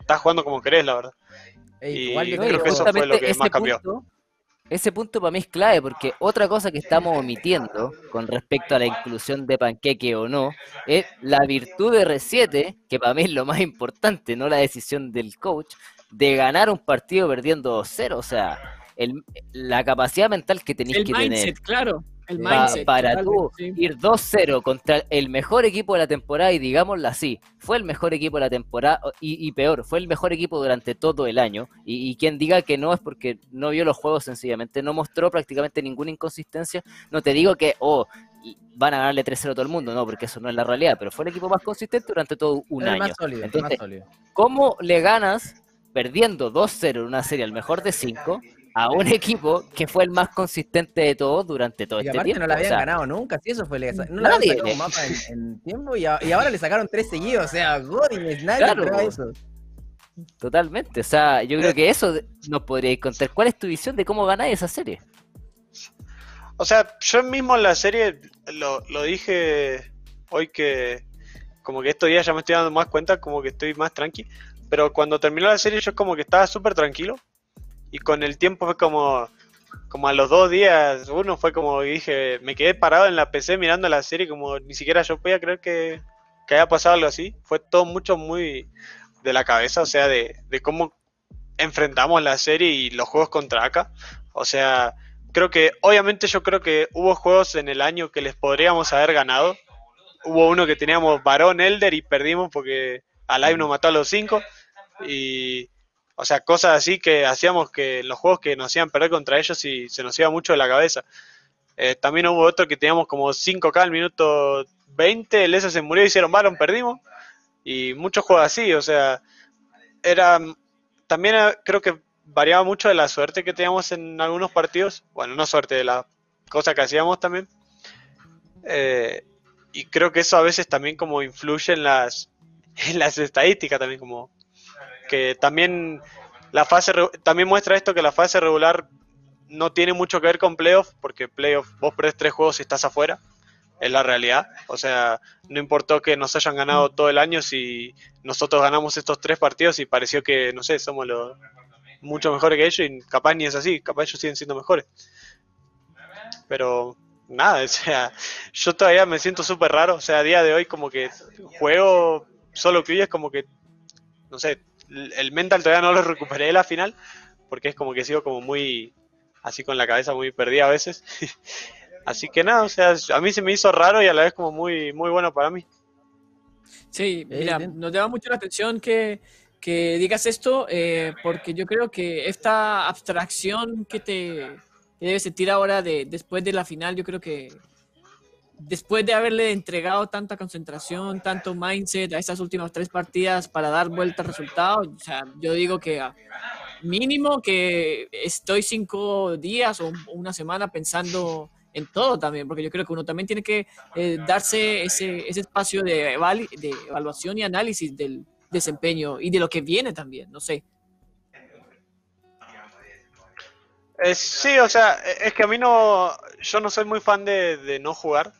estás jugando como querés, la verdad. y creo que eso fue lo que más cambió. Ese punto para mí es clave porque otra cosa que estamos omitiendo con respecto a la inclusión de panqueque o no es la virtud de R7, que para mí es lo más importante, no la decisión del coach, de ganar un partido perdiendo 2-0. O sea, la capacidad mental que tenéis que tener. claro para tú ir 2-0 contra el mejor equipo de la temporada, y digámoslo así, fue el mejor equipo de la temporada, y, peor, fue el mejor equipo durante todo el año. Y, quien diga que no es porque no vio los juegos sencillamente, no mostró prácticamente ninguna inconsistencia. No te digo que, oh, van a ganarle 3-0 a todo el mundo, no, porque eso no es la realidad, pero fue el equipo más consistente durante todo un año. Entonces, ¿cómo le ganas perdiendo 2-0 en una serie al mejor de 5? A un (laughs) equipo que fue el más consistente de todos durante todo y este tiempo. no la habían ganado nunca, si eso fue no nadie, le mapa en, tiempo y, ahora le sacaron tres seguidos, o sea, Godin, nadie claro, eso. Totalmente, o sea, yo creo que eso nos podríais contar. ¿Cuál es tu visión de cómo ganáis esa serie? O sea, yo mismo en la serie lo, lo dije hoy que como que estos días ya me estoy dando más cuenta, como que estoy más tranqui. Pero cuando terminó la serie yo como que estaba súper tranquilo y con el tiempo fue como, como a los dos días, uno fue como dije, me quedé parado en la PC mirando la serie, como ni siquiera yo podía creer que, que haya pasado algo así. Fue todo mucho muy de la cabeza, o sea, de, de cómo enfrentamos la serie y los juegos contra acá. O sea, creo que, obviamente yo creo que hubo juegos en el año que les podríamos haber ganado. Hubo uno que teníamos varón Elder y perdimos porque Alive nos mató a los cinco. Y, o sea, cosas así que hacíamos que los juegos que nos hacían perder contra ellos y se nos iba mucho de la cabeza. Eh, también hubo otro que teníamos como 5K al minuto 20, el S se murió, hicieron Baron, perdimos. Y muchos juegos así, o sea, era. También creo que variaba mucho de la suerte que teníamos en algunos partidos. Bueno, no suerte, de la cosa que hacíamos también. Eh, y creo que eso a veces también como influye en las, (laughs) en las estadísticas también como que también la fase también muestra esto que la fase regular no tiene mucho que ver con playoff, porque playoff vos perdés tres juegos y estás afuera, es la realidad. O sea, no importó que nos hayan ganado todo el año si nosotros ganamos estos tres partidos y pareció que, no sé, somos los mucho mejores que ellos y capaz ni es así, capaz ellos siguen siendo mejores. Pero nada, o sea, yo todavía me siento súper raro, o sea, a día de hoy como que juego solo que es como que, no sé, el mental todavía no lo recuperé de la final, porque es como que sigo como muy así con la cabeza muy perdida a veces. (laughs) así que nada, o sea, a mí se me hizo raro y a la vez como muy, muy bueno para mí. Sí, mira, nos llama mucho la atención que que digas esto, eh, porque yo creo que esta abstracción que te que debes sentir ahora de, después de la final, yo creo que después de haberle entregado tanta concentración, tanto mindset a estas últimas tres partidas para dar vuelta al resultado, o sea, yo digo que mínimo que estoy cinco días o una semana pensando en todo también, porque yo creo que uno también tiene que eh, darse ese, ese espacio de, de evaluación y análisis del desempeño y de lo que viene también, no sé. Eh, sí, o sea, e, es que a mí no, yo no soy muy fan de no jugar,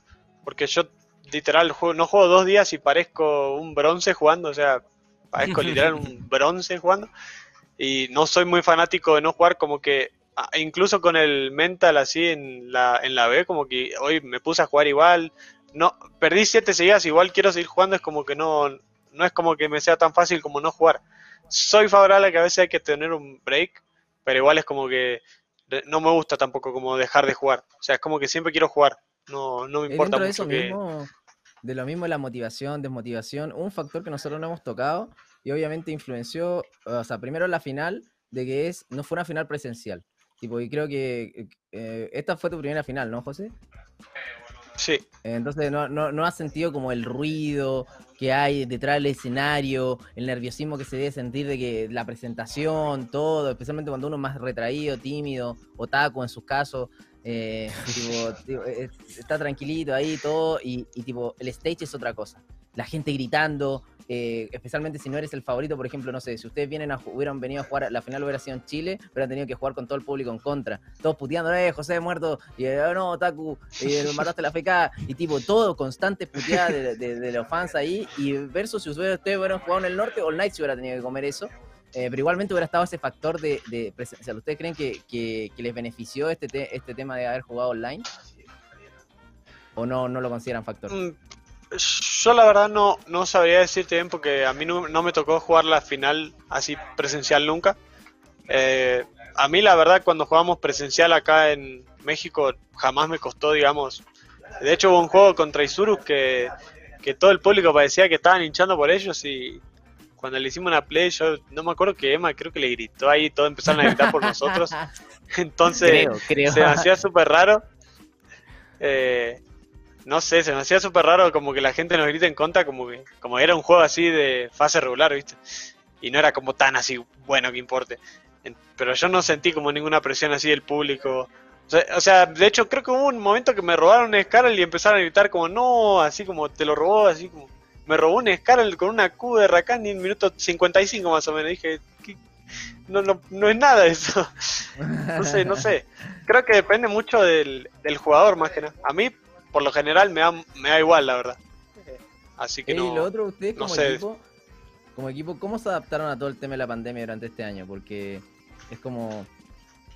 porque yo literal no juego dos días y parezco un bronce jugando, o sea, parezco literal un (laughs) bronce jugando, y no soy muy fanático de no jugar, como que incluso con el mental así en la, en la B, como que hoy me puse a jugar igual. No, perdí siete seguidas, igual quiero seguir jugando, es como que no, no es como que me sea tan fácil como no jugar. Soy favorable a que a veces hay que tener un break, pero igual es como que no me gusta tampoco como dejar de jugar. O sea, es como que siempre quiero jugar. No, no me importa mucho de eso mismo, de lo mismo la motivación, desmotivación, un factor que nosotros no hemos tocado y obviamente influenció, o sea, primero la final de que es no fue una final presencial. Tipo, y creo que eh, esta fue tu primera final, ¿no, José? Sí. Entonces, no, no, has sentido como el ruido que hay detrás del escenario, el nerviosismo que se debe sentir de que la presentación, todo, especialmente cuando uno es más retraído, tímido, o taco en sus casos, eh, (laughs) tipo, eh, está tranquilito ahí todo, y, y tipo, el stage es otra cosa. La gente gritando, eh, especialmente si no eres el favorito, por ejemplo, no sé, si ustedes vienen a, hubieran venido a jugar, la final hubiera sido en Chile, han tenido que jugar con todo el público en contra, todos puteando, eh, José muerto, y eh, oh, no, Taku, eh, (laughs) mataste la FK, y tipo, todo constante puteada de, los fans ahí, y versus si ustedes, hubieran jugado en el norte, All Night se hubiera tenido que comer eso, pero igualmente hubiera estado ese factor de, presencia. ¿Ustedes creen que, les benefició este, este tema de haber jugado online? ¿O no, no lo consideran factor? Mm, yo la verdad no, no sabría decirte bien porque a mí no, me tocó jugar la final así presencial nunca. Eh, a mí la verdad cuando jugamos presencial acá en México jamás me costó, digamos. De hecho hubo un juego contra Isurus que, que todo el público parecía que estaban hinchando por ellos y cuando le hicimos una play yo no me acuerdo que Emma creo que le gritó ahí, todos empezaron a gritar por nosotros. (laughs) Entonces se me hacía súper raro. Eh, no sé, se me hacía súper raro como que la gente nos grita en contra, como que como era un juego así de fase regular, ¿viste? Y no era como tan así bueno que importe. Pero yo no sentí como ninguna presión así del público. O sea, de hecho creo que hubo un momento que me robaron un Scarlet y empezaron a gritar como no, así como te lo robó, así como me robó un Scarlet con una Q de Rakan en minuto 55 más o menos. Dije, no, no, no es nada eso. no sé, no sé. Creo que depende mucho del, del jugador más que nada. A mí por lo general me da, me da igual, la verdad. Así que no. Y lo otro, ustedes como equipo, como equipo, ¿cómo se adaptaron a todo el tema de la pandemia durante este año? Porque es como.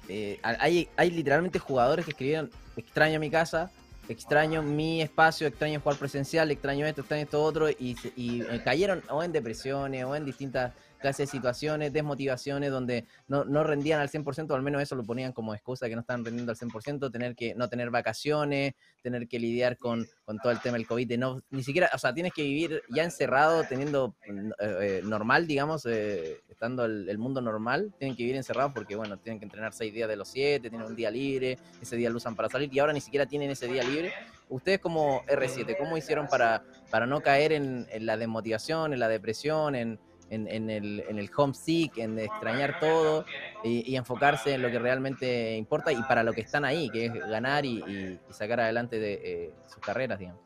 Eh, hay, hay literalmente jugadores que escribieron: extraño mi casa, extraño mi espacio, extraño jugar presencial, extraño esto, extraño esto otro, y, y eh, cayeron o en depresiones o en distintas clase de situaciones, desmotivaciones, donde no, no rendían al 100%, o al menos eso lo ponían como excusa que no están rendiendo al 100%, tener que no tener vacaciones, tener que lidiar con, con todo el tema del COVID, no, ni siquiera, o sea, tienes que vivir ya encerrado, teniendo eh, eh, normal, digamos, eh, el, mundo normal, tienen que vivir encerrados porque, bueno, tienen que entrenar seis días de los siete, tienen un día libre, ese día lo usan para salir y ahora ni siquiera tienen ese día libre. Ustedes como R7, ¿cómo hicieron para, para no caer en, en la desmotivación, en la depresión, en en, el, en el homesick, en extrañar todo y, enfocarse en lo que realmente importa y para lo que están ahí, que es ganar y, sacar adelante de, eh, sus carreras, digamos.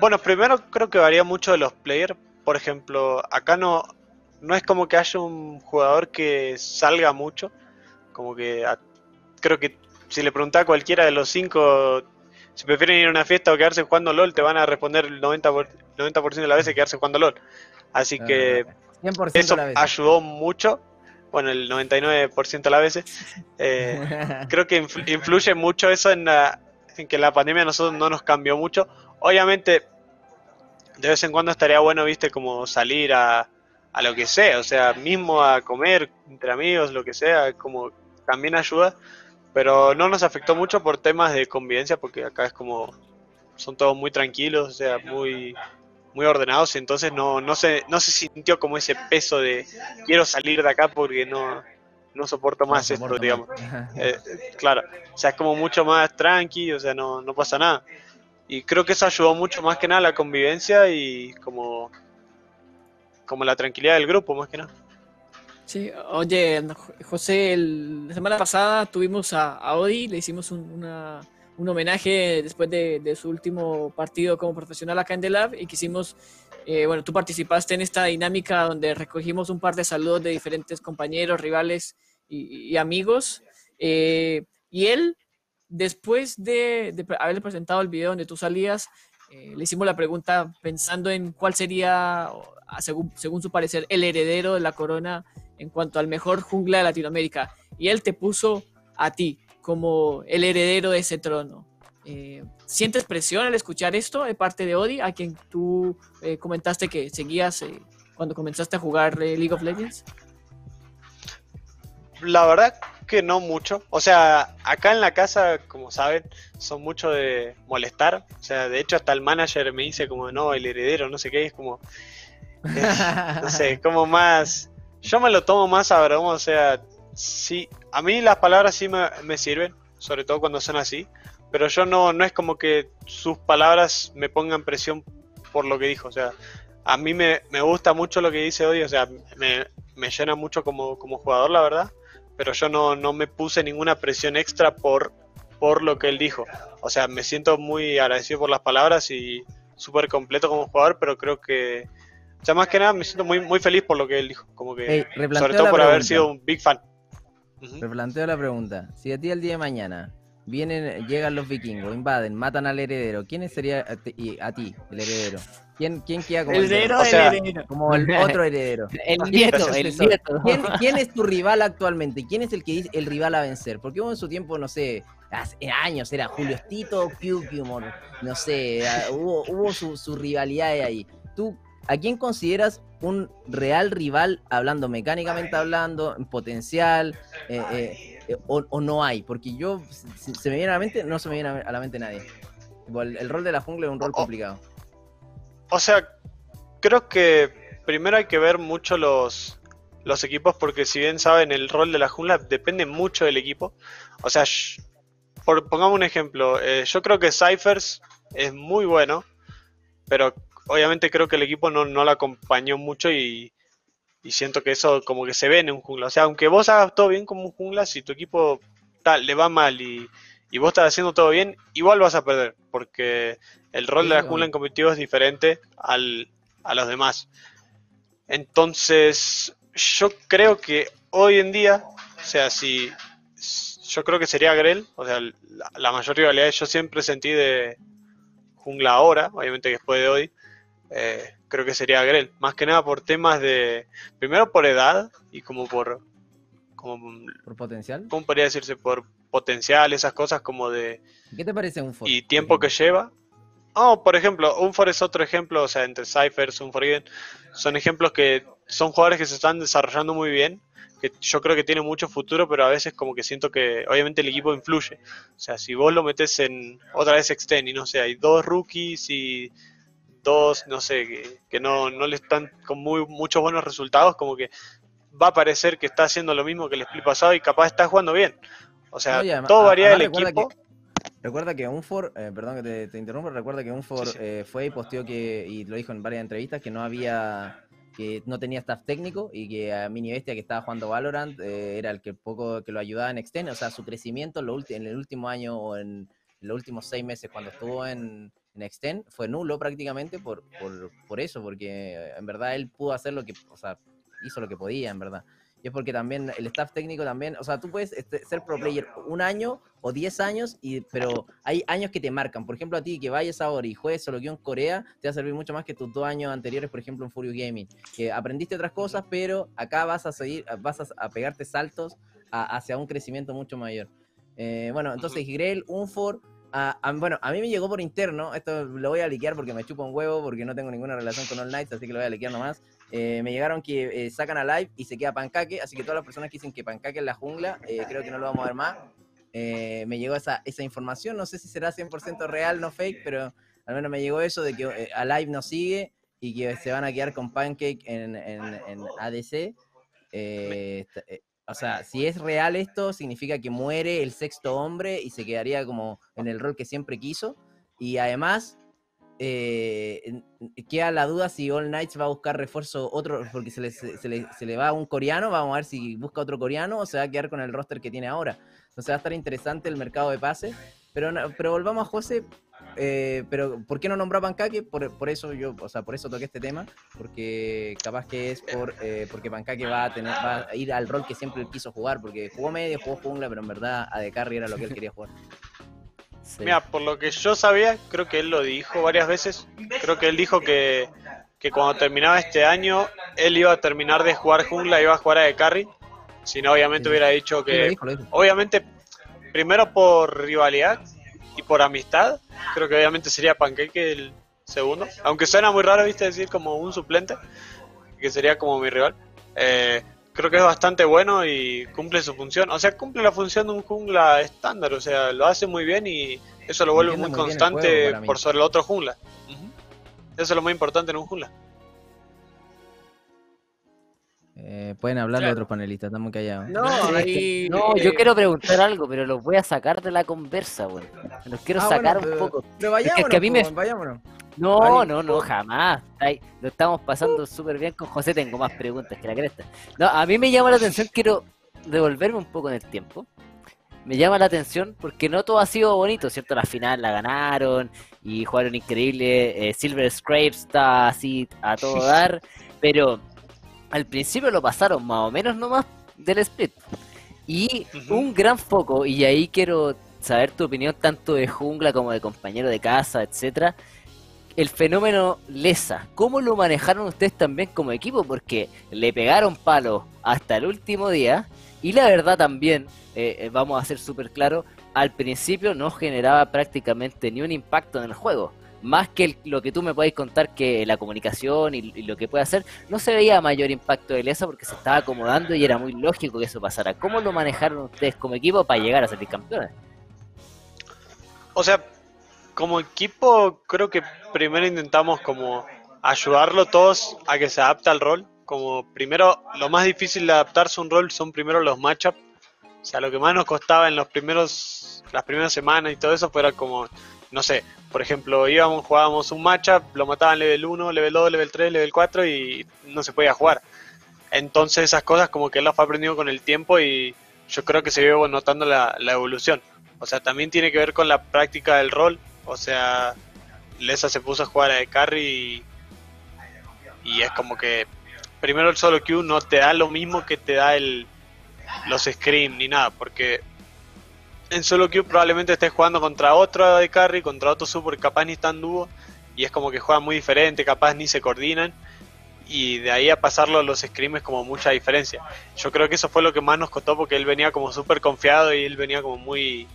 Bueno, primero creo que varía mucho de los players. Por ejemplo, acá no, no es como que haya un jugador que salga mucho. Como que creo que si le preguntás a cualquiera de los cinco si prefieren ir a una fiesta o quedarse jugando LOL, te van a responder el 90%, 90 de las veces quedarse jugando LOL. Así que eso ayudó mucho. Bueno, el 99% de las veces. Eh, (laughs) creo que influye mucho eso en, en que la pandemia a nosotros no nos cambió mucho. Obviamente, de vez en cuando estaría bueno, viste, como salir a, a lo que sea, o sea, mismo a comer entre amigos, lo que sea, como también ayuda, pero no nos afectó mucho por temas de convivencia, porque acá es como, son todos muy tranquilos, o sea, muy muy ordenados, y entonces no, no, se, no se sintió como ese peso de quiero salir de acá porque no, no soporto más esto, digamos. (laughs) Eh, claro, o sea, es como mucho más tranqui, o sea, no, no pasa nada. Y creo que eso ayudó mucho más que nada a la convivencia y como, como la tranquilidad del grupo, más que nada. Sí, oye, José, la semana pasada tuvimos a, a Odi, le hicimos un, un homenaje después de, su último partido como profesional acá en The Lab y quisimos, eh, bueno, tú participaste en esta dinámica donde recogimos un par de saludos de diferentes compañeros, rivales y, amigos. Eh, y él, después de, de, haberle presentado el video donde tú salías, eh, le hicimos la pregunta pensando en cuál sería, según, su parecer, el heredero de la corona en cuanto al mejor jungla de Latinoamérica. Y él te puso a ti como el heredero de ese trono. Eh, ¿Sientes presión al escuchar esto de parte de Odi, a quien tú eh, comentaste que seguías cuando comenzaste a jugar League of Legends? La verdad que no mucho. O sea, acá en la casa, como saben, son mucho de molestar. O sea, de hecho hasta el manager me dice como, no, el heredero, no sé qué, es como... no sé, como más yo me lo tomo más a broma, o sea, sí, a mí las palabras sí me, sirven, sobre todo cuando son así, pero yo no, no es como que sus palabras me pongan presión por lo que dijo, o sea, a mí me, gusta mucho lo que dice hoy, o sea, me, llena mucho como, como jugador, la verdad, pero yo no, no me puse ninguna presión extra por, por lo que él dijo. O sea, me siento muy agradecido por las palabras y súper completo como jugador, pero creo que o sea, más que nada me siento muy, muy feliz por lo que él dijo. Como que, sobre todo por haber sido un big fan. Replanteo la pregunta. Si a ti el día de mañana vienen, llegan los vikingos, invaden, matan al heredero, ¿quién sería a ti, a ti el heredero? ¿Quién, quién queda como el heredero? heredero. Como el otro heredero. (laughs) el nieto, el nieto. ¿Quién, (laughs) ¿Quién, es tu rival actualmente? ¿Quién es el que dice el rival a vencer? Porque hubo en su tiempo, no sé, hace años, era Julio Estito, Piu Piu, no sé, hubo, hubo su, su rivalidad ahí. ¿Tú ¿A quién consideras un real rival, hablando mecánicamente hablando, en potencial, eh, eh, eh, o, no hay? Porque yo, se me viene a la mente, no se me viene a la mente nadie. El, rol de la jungla es un rol complicado. O sea, creo que primero hay que ver mucho los, los equipos, porque si bien saben, el rol de la jungla depende mucho del equipo. O sea, por, pongamos un ejemplo, yo creo que Cyphers es muy bueno, pero obviamente creo que el equipo no, no la acompañó mucho y, siento que eso como que se ve en un jungla. O sea, aunque vos hagas todo bien como un jungla, si tu equipo tal, le va mal y, vos estás haciendo todo bien, igual vas a perder, porque el rol de la jungla en competitivo es diferente al, a los demás. Entonces, yo creo que hoy en día, o sea, si yo creo que sería Grell, o sea, la, la mayor rivalidad yo siempre sentí de jungla ahora, obviamente después de hoy, eh, creo que sería Grell. Más que nada por temas de. Primero por edad y como por. Como, ¿Por potencial? ¿Cómo podría decirse? Por potencial, esas cosas como de. ¿Qué te parece un Y tiempo que lleva. Oh, por ejemplo, Unfor es otro ejemplo, o sea, entre Cyphers, Unforgiven, son ejemplos que son jugadores que se están desarrollando muy bien, que yo creo que tienen mucho futuro, pero a veces como que siento que obviamente el equipo influye. O sea, si vos lo metes en otra vez Extend y no sé, hay dos rookies y dos, no sé, que, no, no le están con muy, muchos buenos resultados, como que va a parecer que está haciendo lo mismo que el split pasado y capaz está jugando bien. O sea, todo varía del equipo. recuerda que Unfor, eh, perdón que te, interrumpo, recuerda que Unfor eh, fue y posteó que, y lo dijo en varias entrevistas, que no había, que no tenía staff técnico y que a Mini Bestia que estaba jugando Valorant eh, era el que poco que lo ayudaba en Extend, o sea, su crecimiento en, en el último año o en los últimos seis meses cuando estuvo en, en Extend fue nulo prácticamente por, por, eso, porque en verdad él pudo hacer lo que, o sea, hizo lo que podía, en verdad. Y es porque también el staff técnico también, o sea, tú puedes este, ser pro player un año o diez años, y, pero hay años que te marcan. Por ejemplo, a ti que vayas ahora y juegues solo que en Corea, te va a servir mucho más que tus dos años anteriores, por ejemplo, en Furious Gaming. Que aprendiste otras cosas, pero acá vas a seguir, vas a, pegarte saltos hacia un crecimiento mucho mayor. Eh, bueno, entonces Grell, Unfor, bueno, a mí me llegó por interno, esto lo voy a liquear porque me chupa un huevo, porque no tengo ninguna relación con All Knights, así que lo voy a liquear nomás. Eh, me llegaron que eh, sacan a live y se queda Pancaque, así que todas las personas que dicen que Pancaque es la jungla, eh, creo que no lo vamos a ver más. me llegó esa, esa información, no sé si será 100% real, no fake, pero al menos me llegó eso de que a live no sigue y que se van a quedar con Pancake en, en, en ADC. Eh, eh, o sea, si es real esto, significa que muere el sexto hombre y se quedaría como en el rol que siempre quiso. Y además, eh, queda la duda si All Knights va a buscar refuerzo otro, porque se le, se, le, se le, va un coreano, vamos a ver si busca otro coreano o se va a quedar con el roster que tiene ahora. Entonces va a estar interesante el mercado de pase. Pero, pero volvamos a José, eh, pero ¿por qué no nombró a Pancake? Por, por, eso yo, o sea, por eso toqué este tema, porque capaz que es por eh, porque Pancake va a tener, va a ir al rol que siempre él quiso jugar, porque jugó medio, jugó jungla, pero en verdad a de carry era lo que él quería jugar. Sí. Mira, por lo que yo sabía, creo que él lo dijo varias veces. Creo que él dijo que, que cuando terminaba este año, él iba a terminar de jugar jungla, iba a jugar a de carry. Si no, obviamente sí. hubiera dicho que. Lo dijo, lo dijo. Obviamente, primero por rivalidad y por amistad, creo que obviamente sería Pancake el segundo. Aunque suena muy raro, viste, decir como un suplente, que sería como mi rival. Eh, creo que es bastante bueno y cumple su función. O sea, cumple la función de un jungla estándar. O sea, lo hace muy bien y eso lo vuelve muy, muy constante por sobre el otro jungla. Uh -huh. Eso es lo más importante en un jungla. Eh, pueden hablar claro. de otros panelistas, estamos callados. No, ahí, no yo quiero preguntar algo, pero los voy a sacar de la conversa, güey. Los quiero ah, sacar bueno, un pero, poco. Pero vayámonos, es que a mí me... vayámonos. No, no, no, jamás. Ay, lo estamos pasando súper bien con José. Tengo más preguntas que la cresta. No, a mí me llama la atención, quiero devolverme un poco en el tiempo. Me llama la atención porque no todo ha sido bonito, ¿cierto? La final la ganaron y jugaron increíble. Eh, Silver Scrapes está así a todo (laughs) dar, pero al principio lo pasaron más o menos nomás del split. Y uh -huh. un gran foco, y ahí quiero saber tu opinión tanto de jungla como de compañero de casa, etcétera. El fenómeno Lesa, ¿cómo lo manejaron ustedes también como equipo? Porque le pegaron palo hasta el último día y la verdad también, eh, vamos a ser súper claros, al principio no generaba prácticamente ni un impacto en el juego más que lo que tú me podéis contar que la comunicación y, lo que puede hacer, no se veía mayor impacto de Lesa porque se estaba acomodando y era muy lógico que eso pasara. ¿Cómo lo manejaron ustedes como equipo para llegar a ser campeones? O sea, como equipo creo que primero intentamos como ayudarlo todos a que se adapte al rol. Como primero, lo más difícil de adaptarse a un rol son primero los matchups. O sea, lo que más nos costaba en los primeros, las primeras semanas y todo eso fuera como no sé, por ejemplo, íbamos, jugábamos un matchup, lo mataban level 1, level 2, level 3, level 4 y no se podía jugar. Entonces esas cosas como que él las fue aprendiendo con el tiempo y yo creo que se vive notando la, la, evolución. O sea, también tiene que ver con la práctica del rol. O sea, Lesa se puso a jugar a de carry y, y es como que primero el solo Q no te da lo mismo que te da el los scream ni nada, porque en solo queue probablemente estés jugando contra otro de carry, contra otro super, capaz ni están dúo, y es como que juegan muy diferente, capaz ni se coordinan, y de ahí a pasarlo los scrims es como mucha diferencia. Yo creo que eso fue lo que más nos costó porque él venía como súper confiado y él venía como muy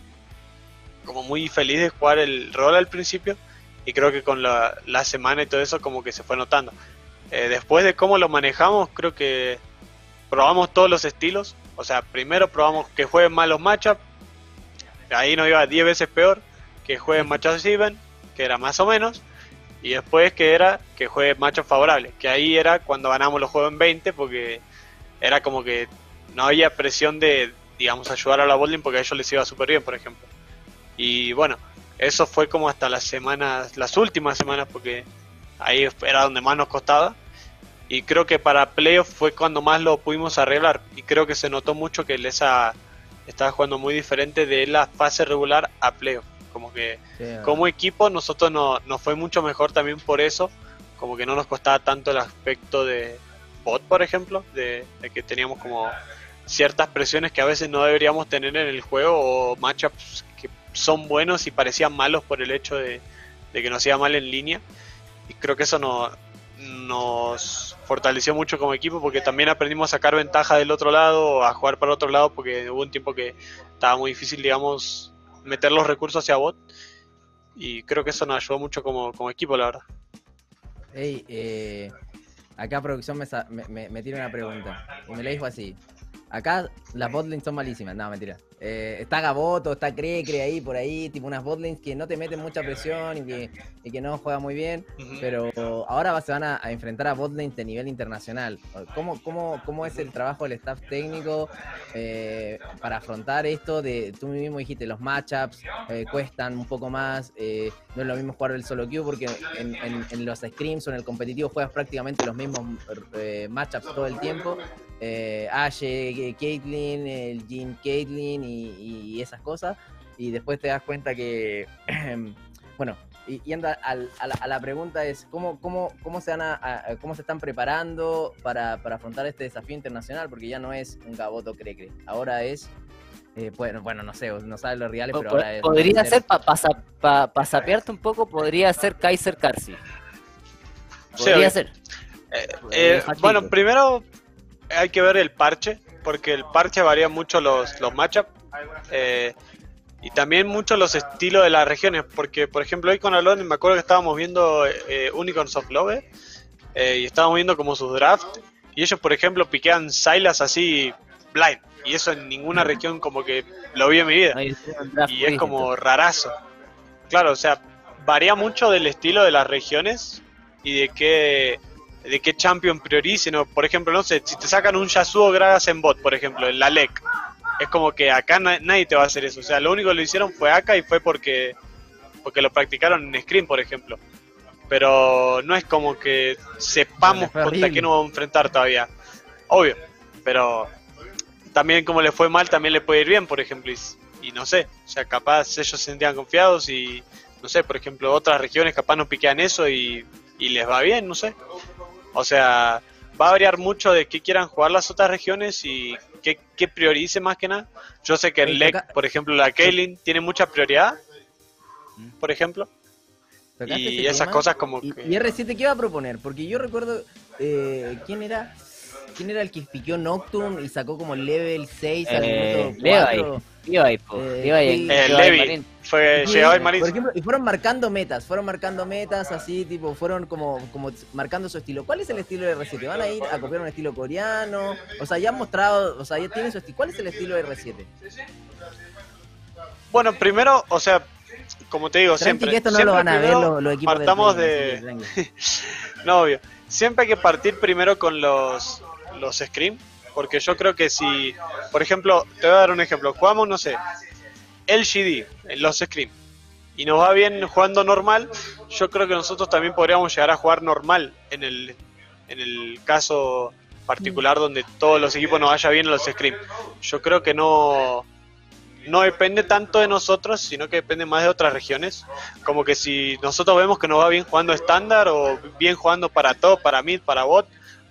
como muy feliz de jugar el rol al principio y creo que con la, la semana y todo eso como que se fue notando. Eh, después de cómo lo manejamos, creo que probamos todos los estilos. O sea, primero probamos que jueguen mal los matchups, ahí nos iba 10 veces peor que juegue machos even, que era más o menos, y después que era que juegue machos favorables, que ahí era cuando ganamos los juegos en 20, porque era como que no había presión de, digamos, ayudar a la bowling porque a ellos les iba súper bien, por ejemplo. Y bueno, eso fue como hasta las semanas, las últimas semanas, porque ahí era donde más nos costaba. Y creo que para playoff fue cuando más lo pudimos arreglar. Y creo que se notó mucho que esa estaba jugando muy diferente de la fase regular a playoff. Como que sí, como equipo nosotros no, nos fue mucho mejor también por eso. Como que no nos costaba tanto el aspecto de bot, por ejemplo, de, de que teníamos como ciertas presiones que a veces no deberíamos tener en el juego o matchups que son buenos y parecían malos por el hecho de, de que nos iba mal en línea. Y creo que eso no, nos fortaleció mucho como equipo porque también aprendimos a sacar ventaja del otro lado, a jugar para el otro lado porque hubo un tiempo que estaba muy difícil, digamos, meter los recursos hacia bot y creo que eso nos ayudó mucho como, como equipo, la verdad. Hey, eh, acá producción me, me, me, tira una pregunta y me la dijo así. Acá las botlines son malísimas, no, mentira. Eh, está Gaboto, está Crecre ahí, por ahí, tipo unas botlanes que no te meten mucha presión y que, y que no juegan muy bien, pero ahora se van a, a enfrentar a botlanes de nivel internacional. ¿Cómo, cómo, cómo es el trabajo del staff técnico eh, para afrontar esto? De, tú mismo dijiste, los matchups eh, cuestan un poco más, no es lo mismo jugar el solo queue porque en, en- en los scrims o en el competitivo juegas prácticamente los mismos matchups todo el tiempo. Ashe, Caitlyn, el Jim Caitlyn y, y esas cosas. Y después te das cuenta que, (clears throat) bueno, y, yendo al- a, la, a la pregunta es, ¿cómo, cómo, cómo, se, van a- a- cómo se están preparando para, para afrontar este desafío internacional? Porque ya no es un Gaboto Crecre, ahora es... eh, bueno, bueno, no sé, no sabes los reales, pero ahora es... podría ser, para sapearte un poco, podría ser Kaiser Karsi. Sí, Podría ser. Eh, Eh, bueno, primero hay que ver el parche, porque el parche varía mucho los, los matchups. Eh, y también mucho los estilos de las regiones, porque por ejemplo hoy con Alon me acuerdo que estábamos viendo eh, Unicorns of Love eh, y estábamos viendo como sus drafts y ellos por ejemplo piquean Silas así blind y eso en ninguna región como que lo vi en mi vida y es como rarazo. Claro, o sea, varía mucho del estilo de las regiones y de qué de qué champion prioricen. o, Por ejemplo, no sé, si te sacan un Yasuo Gragas en bot, por ejemplo, en la LEC, es como que acá na- nadie te va a hacer eso. O sea, lo único que lo hicieron fue acá y fue porque porque lo practicaron en Scream, por ejemplo. Pero no es como que sepamos contra qué nos vamos a enfrentar todavía. Obvio, pero también como le fue mal, también le puede ir bien, por ejemplo. Y, y no sé, o sea, capaz ellos se sentían confiados y, no sé, por ejemplo, otras regiones capaz no piquean eso y, y les va bien, no sé. O sea, va a variar mucho de qué quieran jugar las otras regiones y qué, qué priorice más que nada. Yo sé que Ey, LEC, por ejemplo, la Kaylin tiene mucha prioridad, por ejemplo. Y este esas tema. cosas como que... y R7 qué va a proponer? Porque yo recuerdo eh, quién era quién era el que piqueó Nocturne y sacó como level 6 al Eh, minuto Levi. 4. Levi, po, Eh, Levi. Eh, Levi Levi fue llegado el Por Maris. ejemplo, y fueron marcando metas, fueron marcando metas así, tipo, fueron como, como marcando su estilo. ¿Cuál es el estilo de R7? ¿Van a ir a copiar un estilo coreano? O sea, ya han mostrado, o sea, ya tienen su estilo. ¿Cuál es el estilo de R7? Bueno, primero, o sea, como te digo, Tranqui, siempre. que esto no siempre lo van a ver los, los equipos partamos de. tranqui. (laughs) No, obvio. Siempre hay que partir primero con los, los Scream. Porque yo creo que si, por ejemplo, te voy a dar un ejemplo. Jugamos, no sé, LGD, en los Scream. Y nos va bien jugando normal. Yo creo que nosotros también podríamos llegar a jugar normal en el, en el caso particular donde todos los equipos nos vaya bien en los Scream. Yo creo que no, no depende tanto de nosotros, sino que depende más de otras regiones. Como que si nosotros vemos que nos va bien jugando estándar o bien jugando para top, para mid, para bot,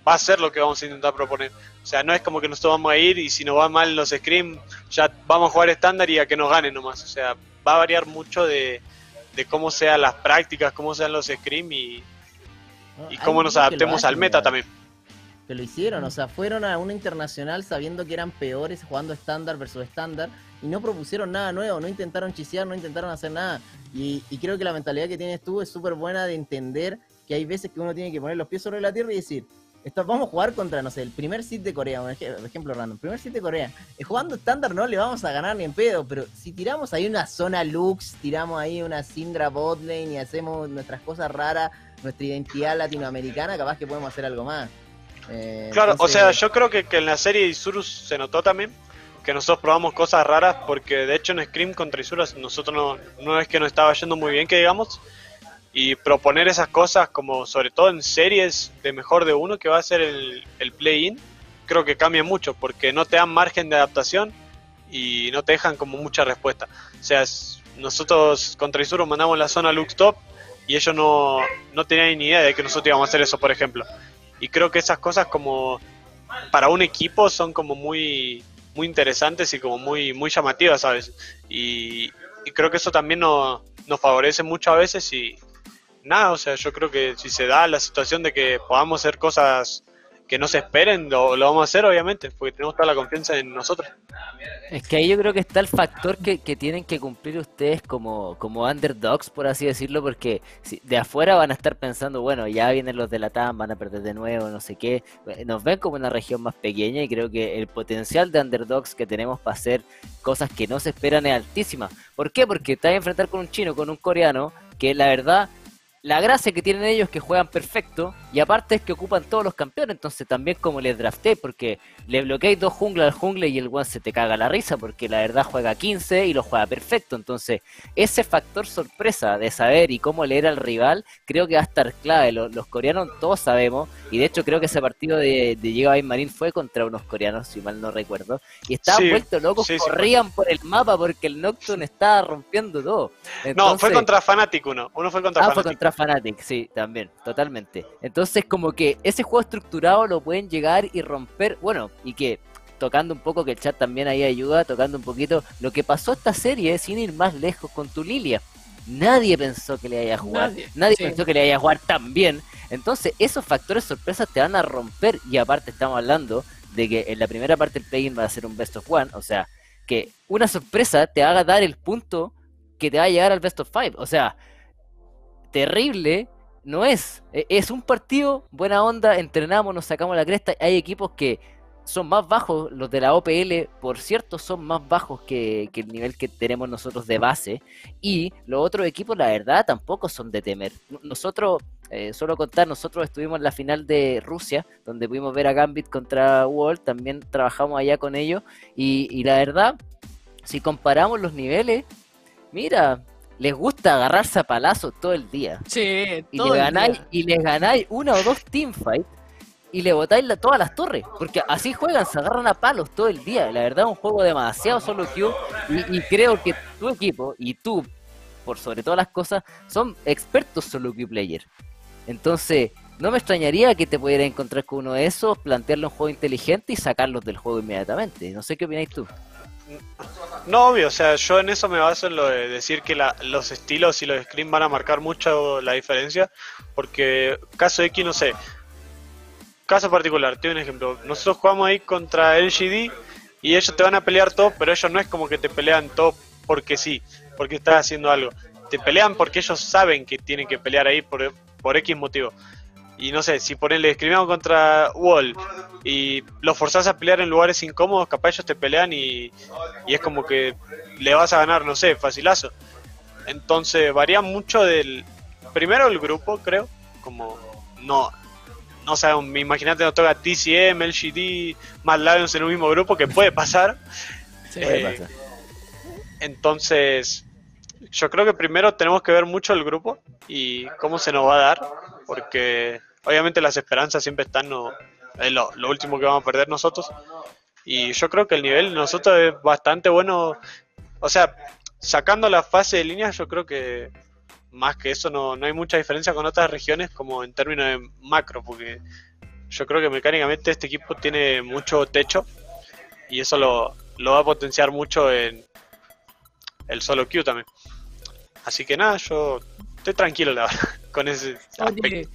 va a ser lo que vamos a intentar proponer. O sea, no es como que nosotros vamos a ir y si nos va mal los scrim, ya vamos a jugar estándar y a que nos ganen nomás. O sea, va a variar mucho de, de cómo sean las prácticas, cómo sean los scrim y, No, y hay cómo nos adaptemos al meta también. que lo hicieron, o sea, fueron a una internacional sabiendo que eran peores jugando estándar versus estándar y no propusieron nada nuevo, no intentaron chisear, no intentaron hacer nada. Y, y creo que la mentalidad que tienes tú es súper buena de entender que hay veces que uno tiene que poner los pies sobre la tierra y decir, esto, vamos a jugar contra, no sé, el primer sit de Corea, un ej- ejemplo random, primer sit de Corea. Eh, jugando estándar no le vamos a ganar ni en pedo, pero si tiramos ahí una zona Lux, tiramos ahí una Syndra botlane y hacemos nuestras cosas raras, nuestra identidad latinoamericana, capaz que podemos hacer algo más. Eh, Claro, o sea, yo creo que, que en la serie de Isurus se notó también que nosotros probamos cosas raras porque de hecho en Scream contra Isurus nosotros no, no es que nos estaba yendo muy bien que digamos y proponer esas cosas como sobre todo en series de mejor de uno que va a ser el, el play-in creo que cambia mucho porque no te dan margen de adaptación y no te dejan como mucha respuesta. O sea, nosotros contra Isurus mandamos la zona Lux Top y ellos no, no tenían ni idea de que nosotros íbamos a hacer eso, por ejemplo. Y creo que esas cosas como para un equipo son como muy muy interesantes y como muy muy llamativas, ¿sabes? Y, y creo que eso también nos, nos favorece mucho a veces y nada, o sea, yo creo que si se da la situación de que podamos hacer cosas que no se esperen, lo, lo vamos a hacer obviamente, porque tenemos toda la confianza en nosotros. Es que ahí yo creo que está el factor que, que tienen que cumplir ustedes como, como underdogs, por así decirlo, porque si- de afuera van a estar pensando, bueno, ya vienen los de la TAM, van a perder de nuevo, no sé qué. Nos ven como una región más pequeña y creo que el potencial de underdogs que tenemos para hacer cosas que no se esperan es altísima. ¿Por qué? Porque vas a enfrentar con un chino, con un coreano, que la verdad la gracia que tienen ellos es que juegan perfecto y aparte es que ocupan todos los campeones, entonces también como les drafté, porque le bloqueáis dos junglas al jungle y el one se te caga la risa, porque la verdad juega 15 y lo juega perfecto, entonces ese factor sorpresa de saber y cómo leer al rival, creo que va a estar clave, los, los coreanos todos sabemos, y de hecho creo que ese partido de, de Giga Marín fue contra unos coreanos, si mal no recuerdo, y estaban Sí, vueltos locos, sí, sí, corrían por el mapa porque el Nocturne estaba rompiendo todo. no, fue contra Fnatic uno, uno fue contra Ah, fue Fnatic. contra Fnatic, sí, también, totalmente. Entonces, como que ese juego estructurado lo pueden llegar y romper, bueno, y que tocando un poco, que el chat también ahí ayuda, tocando un poquito lo que pasó esta serie, sin ir más lejos con tu Lilia. Nadie pensó que le vaya a jugar, nadie, Nadie, sí. pensó que le vaya a jugar tan bien. Entonces, esos factores sorpresas te van a romper, y aparte estamos hablando de que en la primera parte el play-in va a ser un best of one, o sea, que una sorpresa te haga dar el punto que te va a llegar al best of five, o sea, terrible no es. E- Es un partido, buena onda, entrenamos, nos sacamos la cresta. Hay equipos que son más bajos, los de la OPL, por cierto, son más bajos que, el nivel que tenemos nosotros de base. Y los otros equipos, la verdad, tampoco son de temer. Nosotros, eh, solo contar, nosotros estuvimos en la final de Rusia, donde pudimos ver a Gambit contra World, también trabajamos allá con ellos. Y la verdad, si comparamos los niveles, mira, les gusta agarrarse a palazos todo el día. Sí, y todo le el ganáis día. y les ganáis una o dos teamfights y le botáis la- todas las torres porque así juegan se agarran a palos todo el día. La verdad es un juego demasiado solo queue y, y creo que tu equipo y tú por sobre todas las cosas son expertos solo queue player. Entonces no me extrañaría que te pudieras encontrar con uno de esos plantearle un juego inteligente y sacarlos del juego inmediatamente. No sé qué opináis tú No, obvio, o sea, yo en eso me baso en lo de decir que los estilos y los screens van a marcar mucho la diferencia, porque caso X, no sé, caso particular, te doy un ejemplo, nosotros jugamos ahí contra LGD y ellos te van a pelear todo, pero ellos no es como que te pelean todo porque sí, porque estás haciendo algo, te pelean porque ellos saben que tienen que pelear ahí por, por X motivo. Y no sé, si ponele, escribimos contra Wall y los forzás a pelear en lugares incómodos, capaz ellos te pelean y, y es como que le vas a ganar, no sé, facilazo. Entonces varía mucho del. Primero el grupo, creo. Como no. No sé, me imagínate nos toca TCM, LGD, Mad Lions en un mismo grupo, que puede pasar. Sí. Puede Eh, pasar. Entonces, yo creo que primero tenemos que ver mucho el grupo y cómo se nos va a dar, porque obviamente las esperanzas siempre están, no, es lo, lo último que vamos a perder nosotros. Y yo creo que el nivel de nosotros es bastante bueno. O sea, sacando la fase de líneas, yo creo que más que eso no, no hay mucha diferencia con otras regiones como en términos de macro, porque yo creo que mecánicamente este equipo tiene mucho techo y eso lo, lo va a potenciar mucho en el solo queue también. Así que nada, yo estoy tranquilo la verdad (laughs) con ese aspecto. Oye,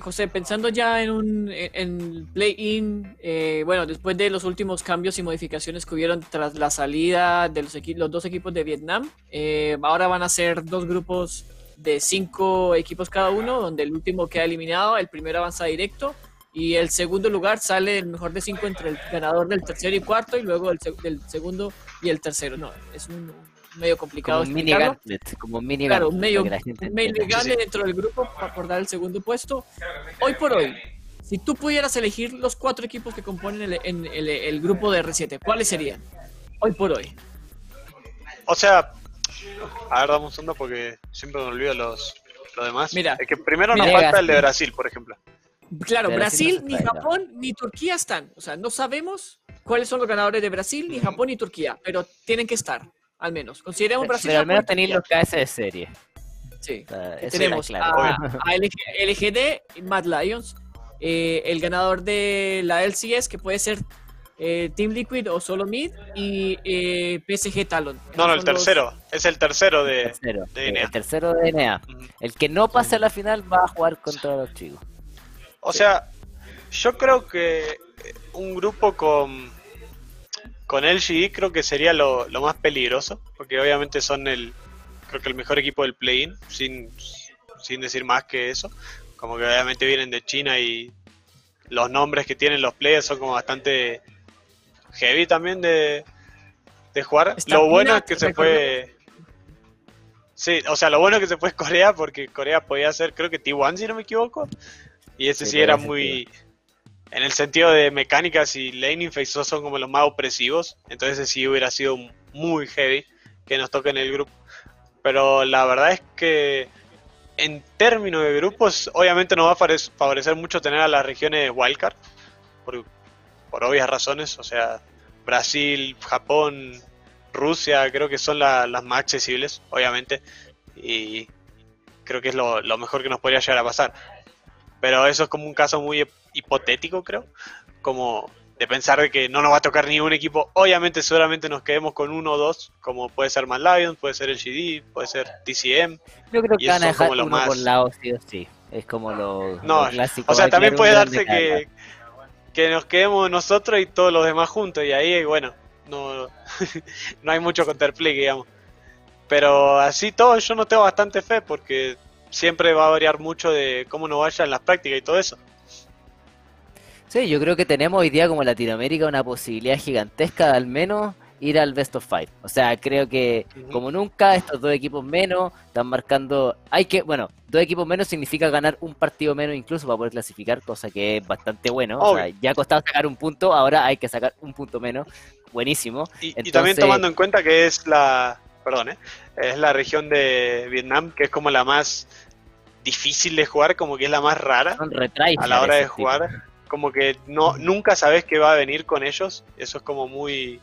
José, pensando ya en un en play-in, eh, bueno, después de los últimos cambios y modificaciones que hubieron tras la salida de los, los dos equipos de Vietnam, eh, ahora van a ser dos grupos de cinco equipos cada uno, donde el último queda eliminado, el primero avanza directo y el segundo lugar sale el mejor de cinco entre el ganador del tercero y cuarto y luego el del segundo y el tercero. No, es un medio complicado. como un mini gauntlet como un mini Claro, medio, medio dentro del grupo para acordar el segundo puesto. Hoy por hoy, si tú pudieras elegir los cuatro equipos que componen el, en el, el grupo de R7, ¿cuáles serían? Hoy por hoy. O sea, a ver, dame un segundo porque siempre me olvido los, los demás. Mira. es que primero nos falta el de Brasil, por ejemplo. Claro, Brasil, no ni. Japón, ni Turquía están. O sea, no sabemos cuáles son los ganadores de Brasil, ni Japón, ni Turquía, pero tienen que estar, al menos. Consideremos Brasil. pero al menos tenéis los KS de serie Sí. O sea, eso Tenemos claro. a, a LG LGD y Mad Lions, eh, el ganador de la LCS, que puede ser eh, Team Liquid o solo Mid, y eh, PSG Talon. No, no, el los- tercero. Es el tercero de. tercero, de NA. el tercero de NA. El que no pase a la final va a jugar contra los chicos. O sea, Yo creo que un grupo con con LGE creo que sería lo, lo más peligroso, porque obviamente son el creo que el mejor equipo del play-in, sin, sin decir más que eso. Como que obviamente vienen de China y los nombres que tienen los players son como bastante heavy también de, de jugar. Está lo bueno es que se fue. Sí, o sea, lo bueno es que se fue Corea porque Corea podía ser, creo que T1 si no me equivoco. Y ese Sí, sí, era muy. En el sentido de mecánicas y esos son como los más opresivos. Entonces sí hubiera sido muy heavy que nos toque en el grupo. Pero la verdad es que en términos de grupos, obviamente nos va a favore- favorecer mucho tener a las regiones wildcard. Por, por obvias razones. O sea, Brasil, Japón, Rusia, creo que son la- las más accesibles, obviamente. Y creo que es lo mejor que nos podría llegar a pasar. Pero eso es como un caso muy hip- hipotético, creo. Como de pensar de que no nos va a tocar ningún equipo. Obviamente, seguramente nos quedemos con uno o dos, como puede ser Mad Lions, puede ser el GD, puede ser TCM. Yo creo que van a dejar uno más- por lado, sí o sí. Es como lo, No, lo clásico. O sea, también puede darse que, que nos quedemos nosotros y todos los demás juntos. Y ahí, bueno, no, (laughs) no hay mucho counterplay, digamos. Pero así todo, yo no tengo bastante fe porque siempre va a variar mucho de cómo nos vaya en las prácticas y todo eso. Sí, yo creo que tenemos hoy día como Latinoamérica una posibilidad gigantesca de al menos ir al Best of Five. O sea, creo que como nunca estos dos equipos menos están marcando... Hay que, bueno, dos equipos menos significa ganar un partido menos incluso para poder clasificar, cosa que es bastante bueno. O sea, ya costaba sacar un punto, ahora hay que sacar un punto menos. Buenísimo. Y, también tomando en cuenta que es la, perdón, ¿eh? es la región de Vietnam que es como la más difícil de jugar, como que es la más rara. A la hora de jugar, como que no nunca sabes qué va a venir con ellos. Eso es como muy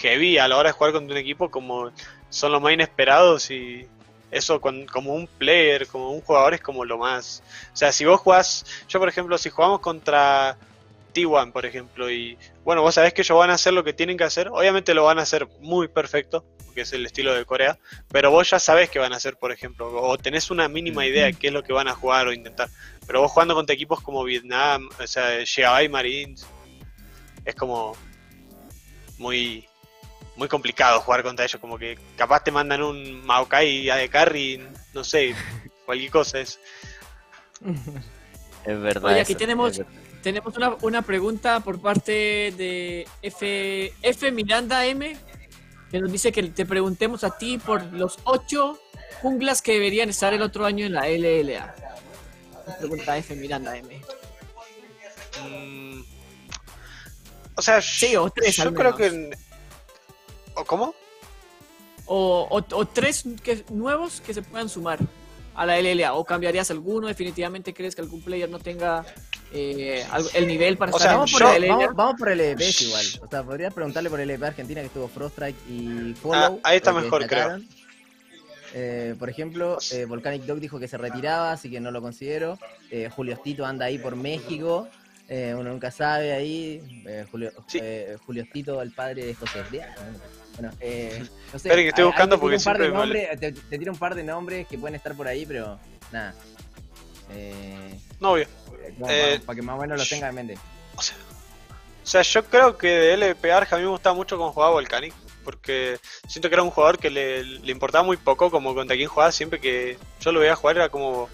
heavy a la hora de jugar contra un equipo, como son los más inesperados y eso con- como un player, como un jugador es como lo más. O sea, si vos jugás, yo por ejemplo, si jugamos contra T1, por ejemplo, y bueno, vos sabés que ellos van a hacer lo que tienen que hacer, obviamente lo van a hacer muy perfecto, porque es el estilo de Corea, pero vos ya sabés qué van a hacer, por ejemplo, o tenés una mínima idea de qué es lo que van a jugar o intentar. Pero vos jugando contra equipos como Vietnam, o sea, Xiaobai Marines, es como muy muy complicado jugar contra ellos, como que capaz te mandan un Maokai a de carry, no sé, cualquier cosa es. (laughs) Es verdad. Oye, aquí eso, tenemos- es verdad. Tenemos una, una pregunta por parte de F, F Miranda M, que nos dice que te preguntemos a ti por los ocho junglas que deberían estar el otro año en la LLA. Pregunta F Miranda M. Mm, o sea, Sí, o tres yo creo que... ¿O cómo? O, o- o tres que, nuevos que se puedan sumar a la LLA. ¿O cambiarías alguno? ¿Definitivamente crees que algún player no tenga eh, el nivel para O estar sea, en vamos, por yo- el, vamos, vamos por el EVPs igual. O sea, podrías preguntarle por el EVP Argentina que estuvo Froststrike y Follow. Ah, ahí está mejor, destacaron. Eh, por ejemplo, eh, Volcanic Dog dijo que se retiraba, así que no lo considero. Eh, Julio Tito anda ahí por México. eh, uno nunca sabe ahí. Eh, Julio, Sí. eh, Julio Tito, el padre de esbrianos. Bueno, eh, (laughs) no sé. Esperen que estoy buscando porque un par de siempre nombres, te, te tiro un par de nombres que pueden estar por ahí, pero nada. Eh, Novio. Eh, para, que más o menos lo tenga en mente. O sea, o sea, yo creo que de LP Arja a mí me gustaba mucho cómo jugaba Volcanic. Porque siento que era un jugador que le, le importaba muy poco como contra quien jugaba. Siempre que yo lo veía jugar era como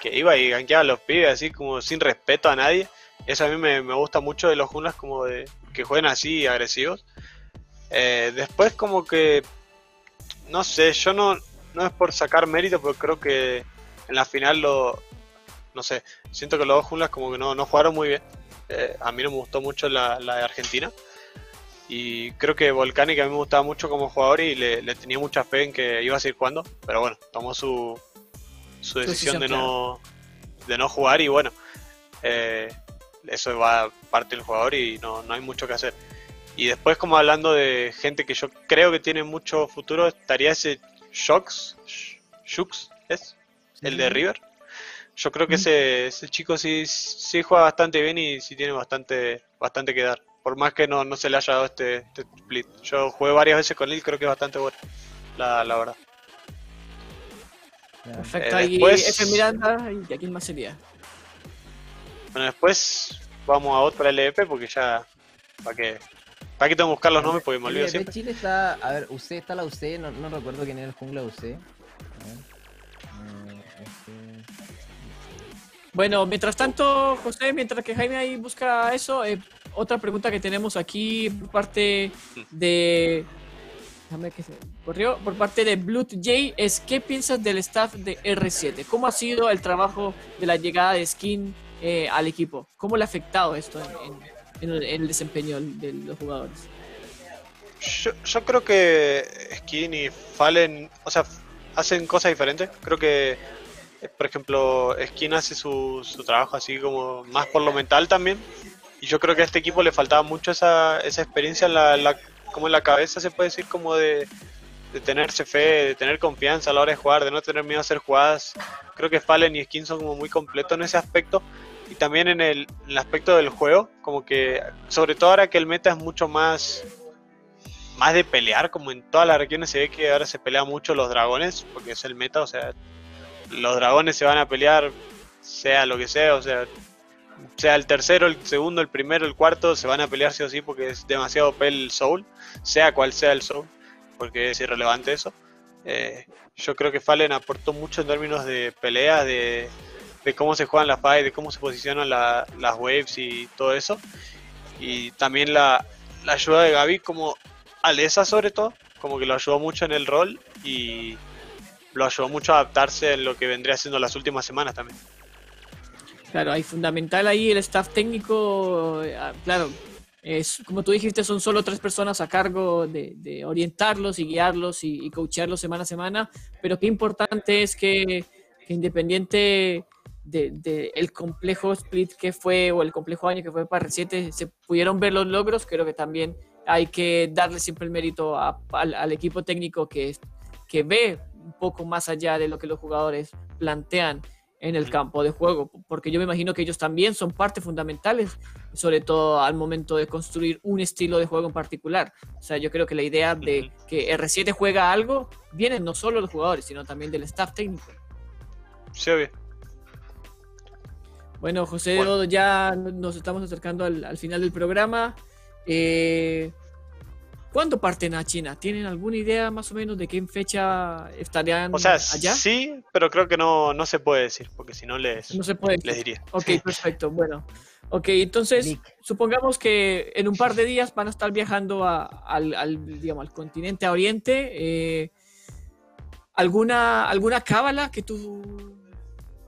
que iba y gankeaba a los pibes así como sin respeto a nadie. Eso a mí me, me gusta mucho de los junglas como de que jueguen así agresivos. Eh, después como que no sé, yo no, no es por sacar mérito, pero creo que en la final lo no sé, siento que los dos junglas como que no, no jugaron muy bien. Eh, a mí no me gustó mucho la, la de Argentina. Y creo que Volcanic a mí me gustaba mucho como jugador y le, le tenía mucha fe en que iba a seguir jugando. Pero bueno, tomó su, su decisión decisión, de, no, de no jugar y bueno, eh, eso va parte del jugador y no, no hay mucho que hacer. Y después como hablando de gente que yo creo que tiene mucho futuro, estaría ese Shox, Shux, ¿es? El de River. Yo creo que ese, ese chico sí, sí juega bastante bien y sí tiene bastante, bastante que dar. Por más que no, no se le haya dado este, este split. Yo jugué varias veces con él, creo que es bastante bueno. La, la verdad. Perfecto, Eh, ahí después- F Miranda y ¿a quién más sería? Bueno, después vamos a otra LVP porque ya. ¿Para qué? ¿Para qué tengo que buscar los nombres? Porque me olvido LVP siempre. Chile está, a ver, UC está la UC, no, no recuerdo quién era el jungla UC. Bueno, mientras tanto, José, mientras que Jaime ahí busca eso, eh, otra pregunta que tenemos aquí por parte de. Déjame que se corrió. Por parte de Blood J es: ¿qué piensas del staff de R7? ¿Cómo ha sido el trabajo de la llegada de Skin eh, al equipo? ¿Cómo le ha afectado esto en, en- en el, desempeño de los jugadores? Yo, yo creo que Skin y Fallen, o sea, hacen cosas diferentes. Creo que, por ejemplo, Skin hace su, su trabajo así como más por lo mental también. Y yo creo que a este equipo le faltaba mucho esa, esa experiencia en la, la- como en la cabeza, se puede decir, como de, de tenerse fe, de tener confianza a la hora de jugar, de no tener miedo a hacer jugadas. Creo que Fallen y Skin son como muy completos en ese aspecto. Y también en el, en el aspecto del juego, como que, sobre todo ahora que el meta es mucho más más de pelear, como en todas las regiones se ve que ahora se pelea mucho los dragones, porque es el meta, o sea, los dragones se van a pelear, sea lo que sea, o sea, sea el tercero, el segundo, el primero, el cuarto, se van a pelear sí o sí porque es demasiado pel el soul, sea cual sea el soul, porque es irrelevante eso. Eh, yo creo que Fallen aportó mucho en términos de pelea, de, de cómo se juegan las fights, de cómo se posicionan la- las waves y todo eso. Y también la, la ayuda de Gaby como Alesa sobre todo, como que lo ayudó mucho en el rol y lo ayudó mucho a adaptarse en lo que vendría siendo las últimas semanas también. Claro, hay fundamental ahí el staff técnico, eh, ah, claro, es, como tú dijiste, son solo tres personas a cargo de, orientarlos y guiarlos y, y coacharlos semana a semana, pero qué importante es que, independiente del de, el complejo split que fue o el complejo año que fue para R7, se pudieron ver los logros, creo que también hay que darle siempre el mérito al, al equipo técnico que, que ve un poco más allá de lo que los jugadores plantean en el campo de juego, porque yo me imagino que ellos también son parte fundamentales, sobre todo al momento de construir un estilo de juego en particular. O sea, yo creo que la idea de que R7 juega algo viene no solo de los jugadores, sino también del staff técnico. Sí, obvio. Bueno, José, Bueno. ya nos estamos acercando al, al final del programa. Eh, ¿Cuándo parten a China? ¿Tienen alguna idea más o menos de qué fecha estarían O sea, allá? sí, pero creo que no, no se puede decir, porque si no les, No se puede. les diría. Ok, perfecto. Bueno, ok, entonces supongamos que en un par de días van a estar viajando a- al, al, digamos, al continente a Oriente. eh, ¿Alguna alguna cábala que tú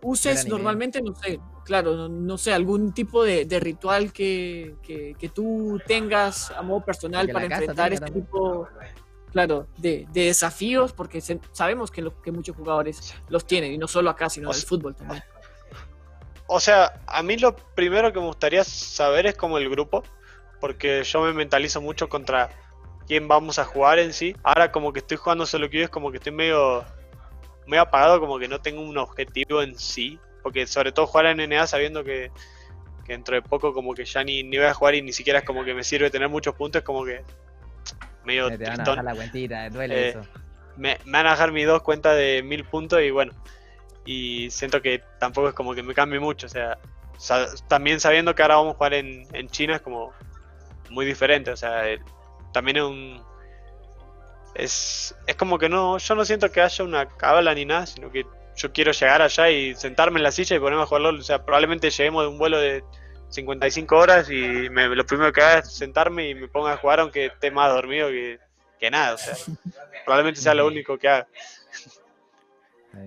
uses normalmente? No sé, claro, no, no sé, algún tipo de, de ritual que, que, que tú tengas a modo personal Que para enfrentar este también. tipo, claro, de, de desafíos, porque se- sabemos que, lo- que muchos jugadores los tienen, y no solo acá, sino O en el fútbol también. O sea, a mí lo primero que me gustaría saber es como el grupo, porque yo me mentalizo mucho contra quién vamos a jugar en sí. Ahora como que estoy jugando solo queue es como que estoy medio, medio apagado, como que no tengo un objetivo en sí, porque sobre todo jugar en NA sabiendo que, que dentro de poco como que ya ni, ni voy a jugar y ni siquiera es como que me sirve tener muchos puntos, es como que medio Te van a bajar la cuentita, duele Eh, eso. me, me van a dejar mis dos cuentas de mil puntos y bueno, y siento que tampoco es como que me cambie mucho, o sea, sa- también sabiendo que ahora vamos a jugar en, en China es como muy diferente, o sea, eh, también es un... Es, es como que no, yo no siento que haya una cábala ni nada, sino que yo quiero llegar allá y sentarme en la silla y ponerme a jugar LOL, o sea, probablemente lleguemos de un vuelo de 55 horas y me- lo primero que haga es sentarme y me ponga a jugar aunque esté más dormido que, que nada, o sea, probablemente sea lo único que haga.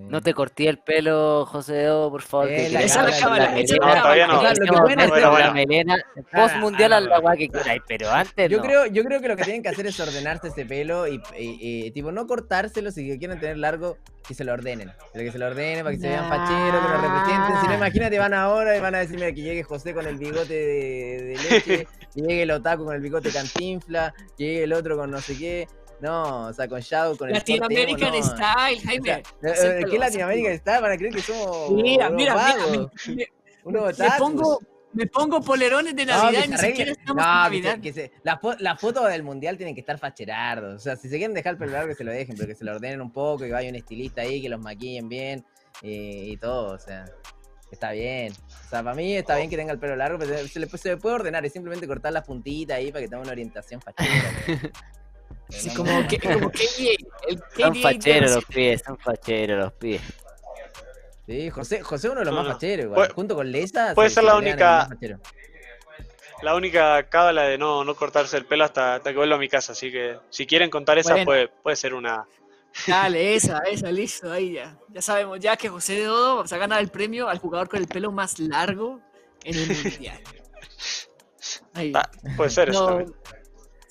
No te corté el pelo, José Edo, por favor. Eh, que Esa es la la No, todavía no. La melena. Post mundial ah, a la agua que queráis, pero antes Yo no. creo, yo creo que lo que tienen que hacer es ordenarse ese pelo y, y- y, tipo no cortárselo si quieren tener largo, que se lo ordenen. Pero que se lo ordenen para que se vean facheros, que lo representen. Si no, imagínate, van ahora y van a decir, mira, que llegue José con el bigote de, de leche, (laughs) que llegue el otaku con el bigote cantinfla, que llegue el otro con no sé qué. No, o sea, con Shadow, con el Latinoamerican no. Style, O sea, Jaime. eh, eh, ¿Qué Latinoamérica está? Van a creer que somos Mira, mira, mira, me, me- pongo, me pongo polerones de No, Navidad que y ni siquiera estamos no, en que Navidad. se- que se- las fo- las fotos del mundial tienen que estar facherardos. O sea, si se quieren dejar el pelo largo, que se lo dejen, pero que se lo ordenen un poco, que vaya un estilista ahí, que los maquillen bien eh, y todo. O sea, Está bien. O sea, para mí está bien que tenga el pelo largo, pero se le, se le puede ordenar, es simplemente cortar las puntitas ahí para que tenga una orientación fachera. (laughs) Sí, como, que, como KDA, (laughs) el Son facheros los pies, son facheros los pies. Sí, José, José es uno de los No, más no. facheros, igual. Puede- Junto con Lesa. puede se- ser se la única-. La única cábala de no, no cortarse el pelo hasta, hasta que vuelva a mi casa, así que si quieren contar esa Bueno. puede, puede ser una... Dale, (laughs) esa, esa, listo, ahí ya. Ya sabemos ya que José de Dodo se ha ganado el premio al jugador con el pelo más largo en el mundial. Ahí. (laughs) Ah, puede ser eso No, también.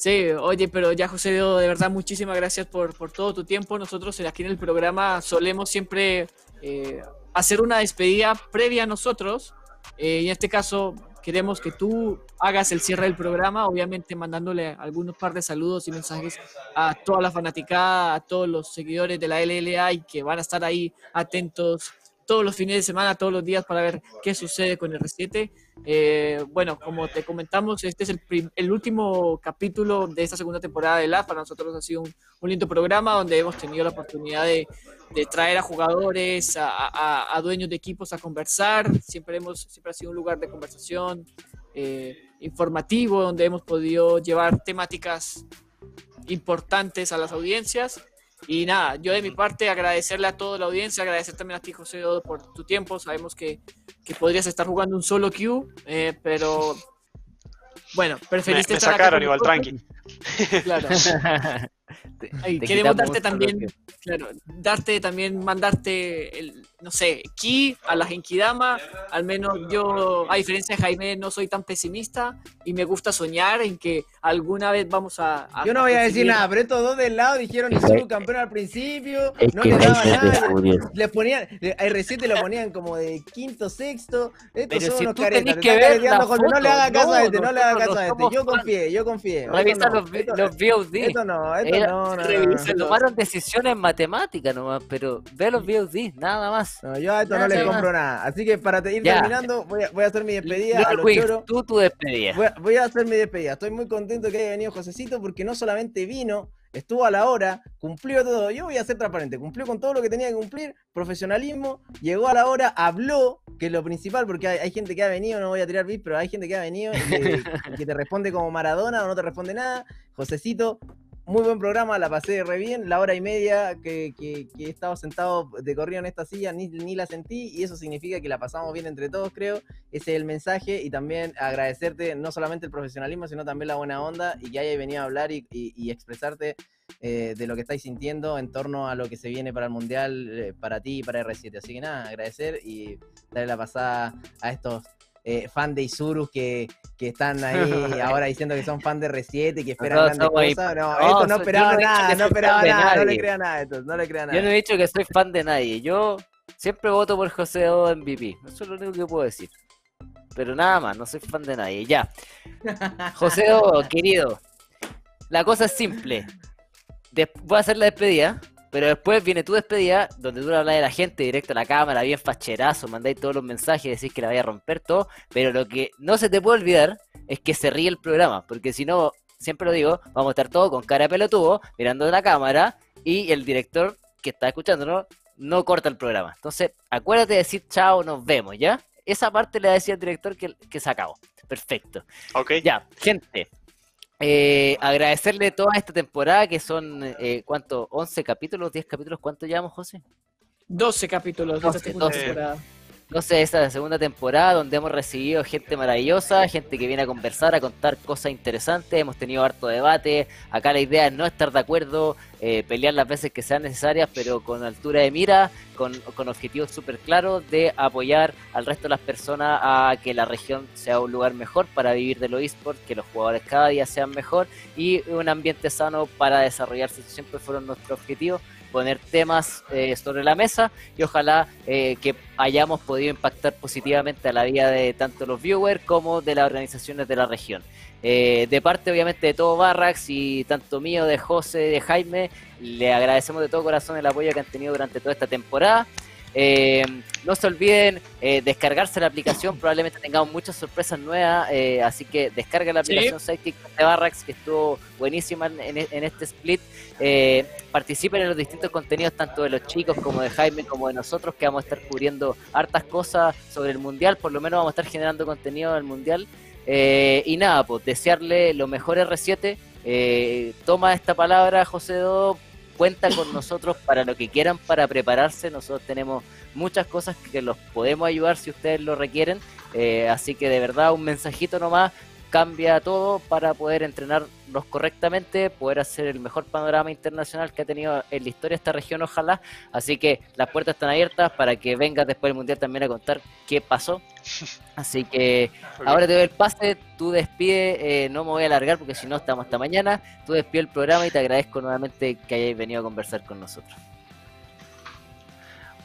Sí, oye, pero ya José de verdad, muchísimas gracias por, por todo tu tiempo. Nosotros aquí en el programa solemos siempre eh, hacer una despedida previa a nosotros. Eh, en este caso queremos que tú hagas el cierre del programa, obviamente mandándole algunos par de saludos y mensajes a toda la fanaticada, a todos los seguidores de la LLA y que van a estar ahí atentos todos los fines de semana, todos los días para ver qué sucede con R7. Eh, bueno, como te comentamos, este es el, el último capítulo de esta segunda temporada de LAF. Para nosotros ha sido un, lindo programa donde hemos tenido la oportunidad de, traer a jugadores, a dueños de equipos a conversar. Siempre, hemos, siempre ha sido un lugar de conversación eh, informativo donde hemos podido llevar temáticas importantes a las audiencias. Y nada, yo de mi parte agradecerle a toda la audiencia, agradecer también a ti, José, por tu tiempo. Sabemos que, que podrías estar jugando un solo queue, eh, pero bueno, Me, preferiste me estar acá sacaron igual, tranqui. (laughs) Claro. (laughs) Te- Ay, te queremos darte también, claro, darte también, mandarte, el, no sé, ki a la Genkidama. Al menos yo, a diferencia de Jaime, no soy tan pesimista y me gusta soñar en que alguna vez vamos a. a- Yo no voy a decir nada, pero estos dos del lado dijeron Izuru campeón al principio, Es no le daban nada, les ponían, a R7 lo ponían como de quinto, sexto, estos Pero son si unos tú caretas, que ver la José, no le foto, haga caso a este, no le haga caso a este, yo confié, yo confié. Revisa no, los, esto- los VOD. Esto no, esto Era- no, Se tomaron decisiones matemáticas nomás, pero ve los VOD, nada más. No, yo a esto no Nada le más. compro nada. Así que para te- ir Ya. terminando, voy a, voy a hacer mi despedida a Little los choros. tú tu despedida. Voy a, voy a hacer mi despedida. Estoy muy contento que haya venido Josecito porque no solamente vino, estuvo a la hora, cumplió todo. Yo voy a ser transparente, cumplió con todo lo que tenía que cumplir, profesionalismo, llegó a la hora, habló, que es lo principal, porque hay, hay gente que ha venido, no voy a tirar bits, pero hay gente que ha venido y que, y que te responde como Maradona o no te responde nada. Josecito, muy buen programa, la pasé re bien, la hora y media que, que- he estado sentado de corrido en esta silla, ni, ni la sentí, y eso significa que la pasamos bien entre todos, creo. Ese es el mensaje, y también agradecerte no solamente el profesionalismo, sino también la buena onda, y que hayas venido a hablar y, y- y expresarte eh, de lo que estáis sintiendo en torno a lo que se viene para el Mundial, eh, para ti y para R7. Así que nada, agradecer y darle la pasada a estos eh, fans de Isurus que, que están ahí (laughs) ahora diciendo que son fan de R7 y que esperan grandes cosas. No, No, esto no esperaba nada, no esperaba nada, no le nadie. crea nada a esto, no le crea nada. Yo no he dicho que soy fan de nadie. Yo siempre voto por José O MVP. Eso es lo único que puedo decir. Pero nada más, no soy fan de nadie. Ya. (laughs) José O, querido. La cosa es simple. Des- voy a hacer la despedida. Pero después viene tu despedida, donde tú le hablas de la gente directo a la cámara, bien facherazo, mandáis todos los mensajes, decís que la vaya a romper todo. Pero lo que no se te puede olvidar es que se ríe el programa. Porque si no, siempre lo digo, vamos a estar todos con cara de pelotudo, mirando la cámara, y el director que está escuchándonos no corta el programa. Entonces, acuérdate de decir chao, nos vemos, ¿ya? Esa parte le decía al director que, que se acabó. Perfecto. Ok. Ya, gente. Eh, agradecerle toda esta temporada que son, eh, ¿cuánto? ¿11 capítulos? ¿10 capítulos? ¿Cuánto llevamos, José? 12 capítulos de esta 12, segunda 12. temporada. Entonces, esta segunda temporada donde hemos recibido gente maravillosa, gente que viene a conversar, a contar cosas interesantes. Hemos tenido harto debate. Acá la idea es no estar de acuerdo, eh, pelear las veces que sean necesarias, pero con altura de mira, con, con objetivos súper claros de apoyar al resto de las personas a que la región sea un lugar mejor para vivir de los esports, que los jugadores cada día sean mejor y un ambiente sano para desarrollarse. Siempre fueron nuestros objetivos poner temas eh, sobre la mesa y ojalá eh, que hayamos podido impactar positivamente a la vida de tanto los viewers como de las organizaciones de la región. Eh, de parte obviamente de todo Barrax y tanto mío, de José, de Jaime, le agradecemos de todo corazón el apoyo que han tenido durante toda esta temporada. Eh, no se olviden eh, descargarse la aplicación, probablemente tengamos muchas sorpresas nuevas, eh, así que descarga la aplicación Sidekick de Barracks, que estuvo buenísima en, en este split. Participen en los distintos contenidos, tanto de los chicos como de Jaime, como de nosotros, que vamos a estar cubriendo hartas cosas sobre el Mundial, por lo menos vamos a estar generando contenido del Mundial. y nada, pues desearle lo mejor R7. toma esta palabra, José Do, cuenta con nosotros para lo que quieran para prepararse. Nosotros tenemos muchas cosas que los podemos ayudar si ustedes lo requieren. Eh, así que de verdad un mensajito nomás cambia todo para poder entrenarlos correctamente, poder hacer el mejor panorama internacional que ha tenido en la historia esta región, ojalá. Así que las puertas están abiertas para que vengas después del Mundial también a contar qué pasó. Así que ahora te doy el pase, tú despide, eh, no me voy a alargar porque si no estamos hasta mañana, tú despide el programa y te agradezco nuevamente que hayáis venido a conversar con nosotros.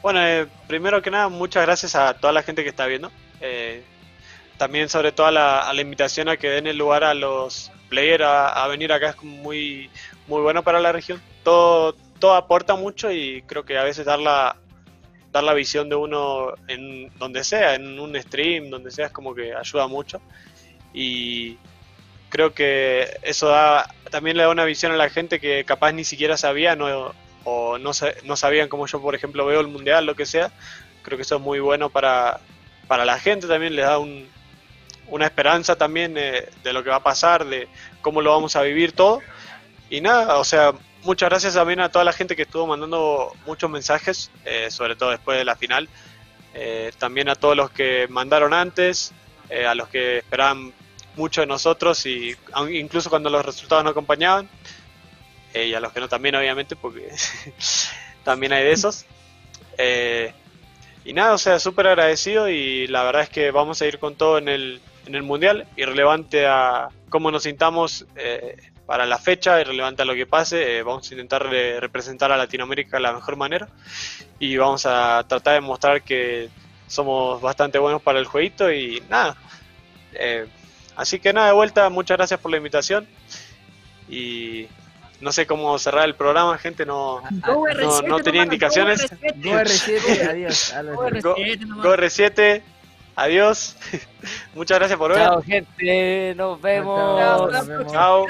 Bueno, eh, primero que nada, muchas gracias a toda la gente que está viendo. Eh, también sobre todo a la, invitación a que den el lugar a los players a, venir acá es muy, muy bueno para la región. Todo, todo aporta mucho y creo que a veces dar la, dar la visión de uno en donde sea, en un stream, donde sea, es como que ayuda mucho. Y creo que eso da, también le da una visión a la gente que capaz ni siquiera sabía no, o no, no sabían como yo, por ejemplo, veo el mundial, lo que sea. Creo que eso es muy bueno para, para la gente, también les da un, una esperanza también de, lo que va a pasar, de cómo lo vamos a vivir todo. Y nada, o sea, muchas gracias también a toda la gente que estuvo mandando muchos mensajes, eh, sobre todo después de la final. Eh, también a todos los que mandaron antes, eh, a los que esperaban mucho de nosotros y incluso cuando los resultados no acompañaban. y a los que no también, obviamente, porque (laughs) también hay de esos. y nada, o sea, súper agradecido y la verdad es que vamos a ir con todo en el, en el Mundial, irrelevante a cómo nos sintamos eh, para la fecha, irrelevante a lo que pase, eh, vamos a intentar representar a Latinoamérica de la mejor manera y vamos a tratar de mostrar que somos bastante buenos para el jueguito y nada. Eh, así que nada, de vuelta, muchas gracias por la invitación y no sé cómo cerrar el programa, gente, no, no, tenía indicaciones. Go R7, adiós. Go R7, Adiós. (laughs) Muchas gracias por ver. Chao, gente. Nos vemos. Chao.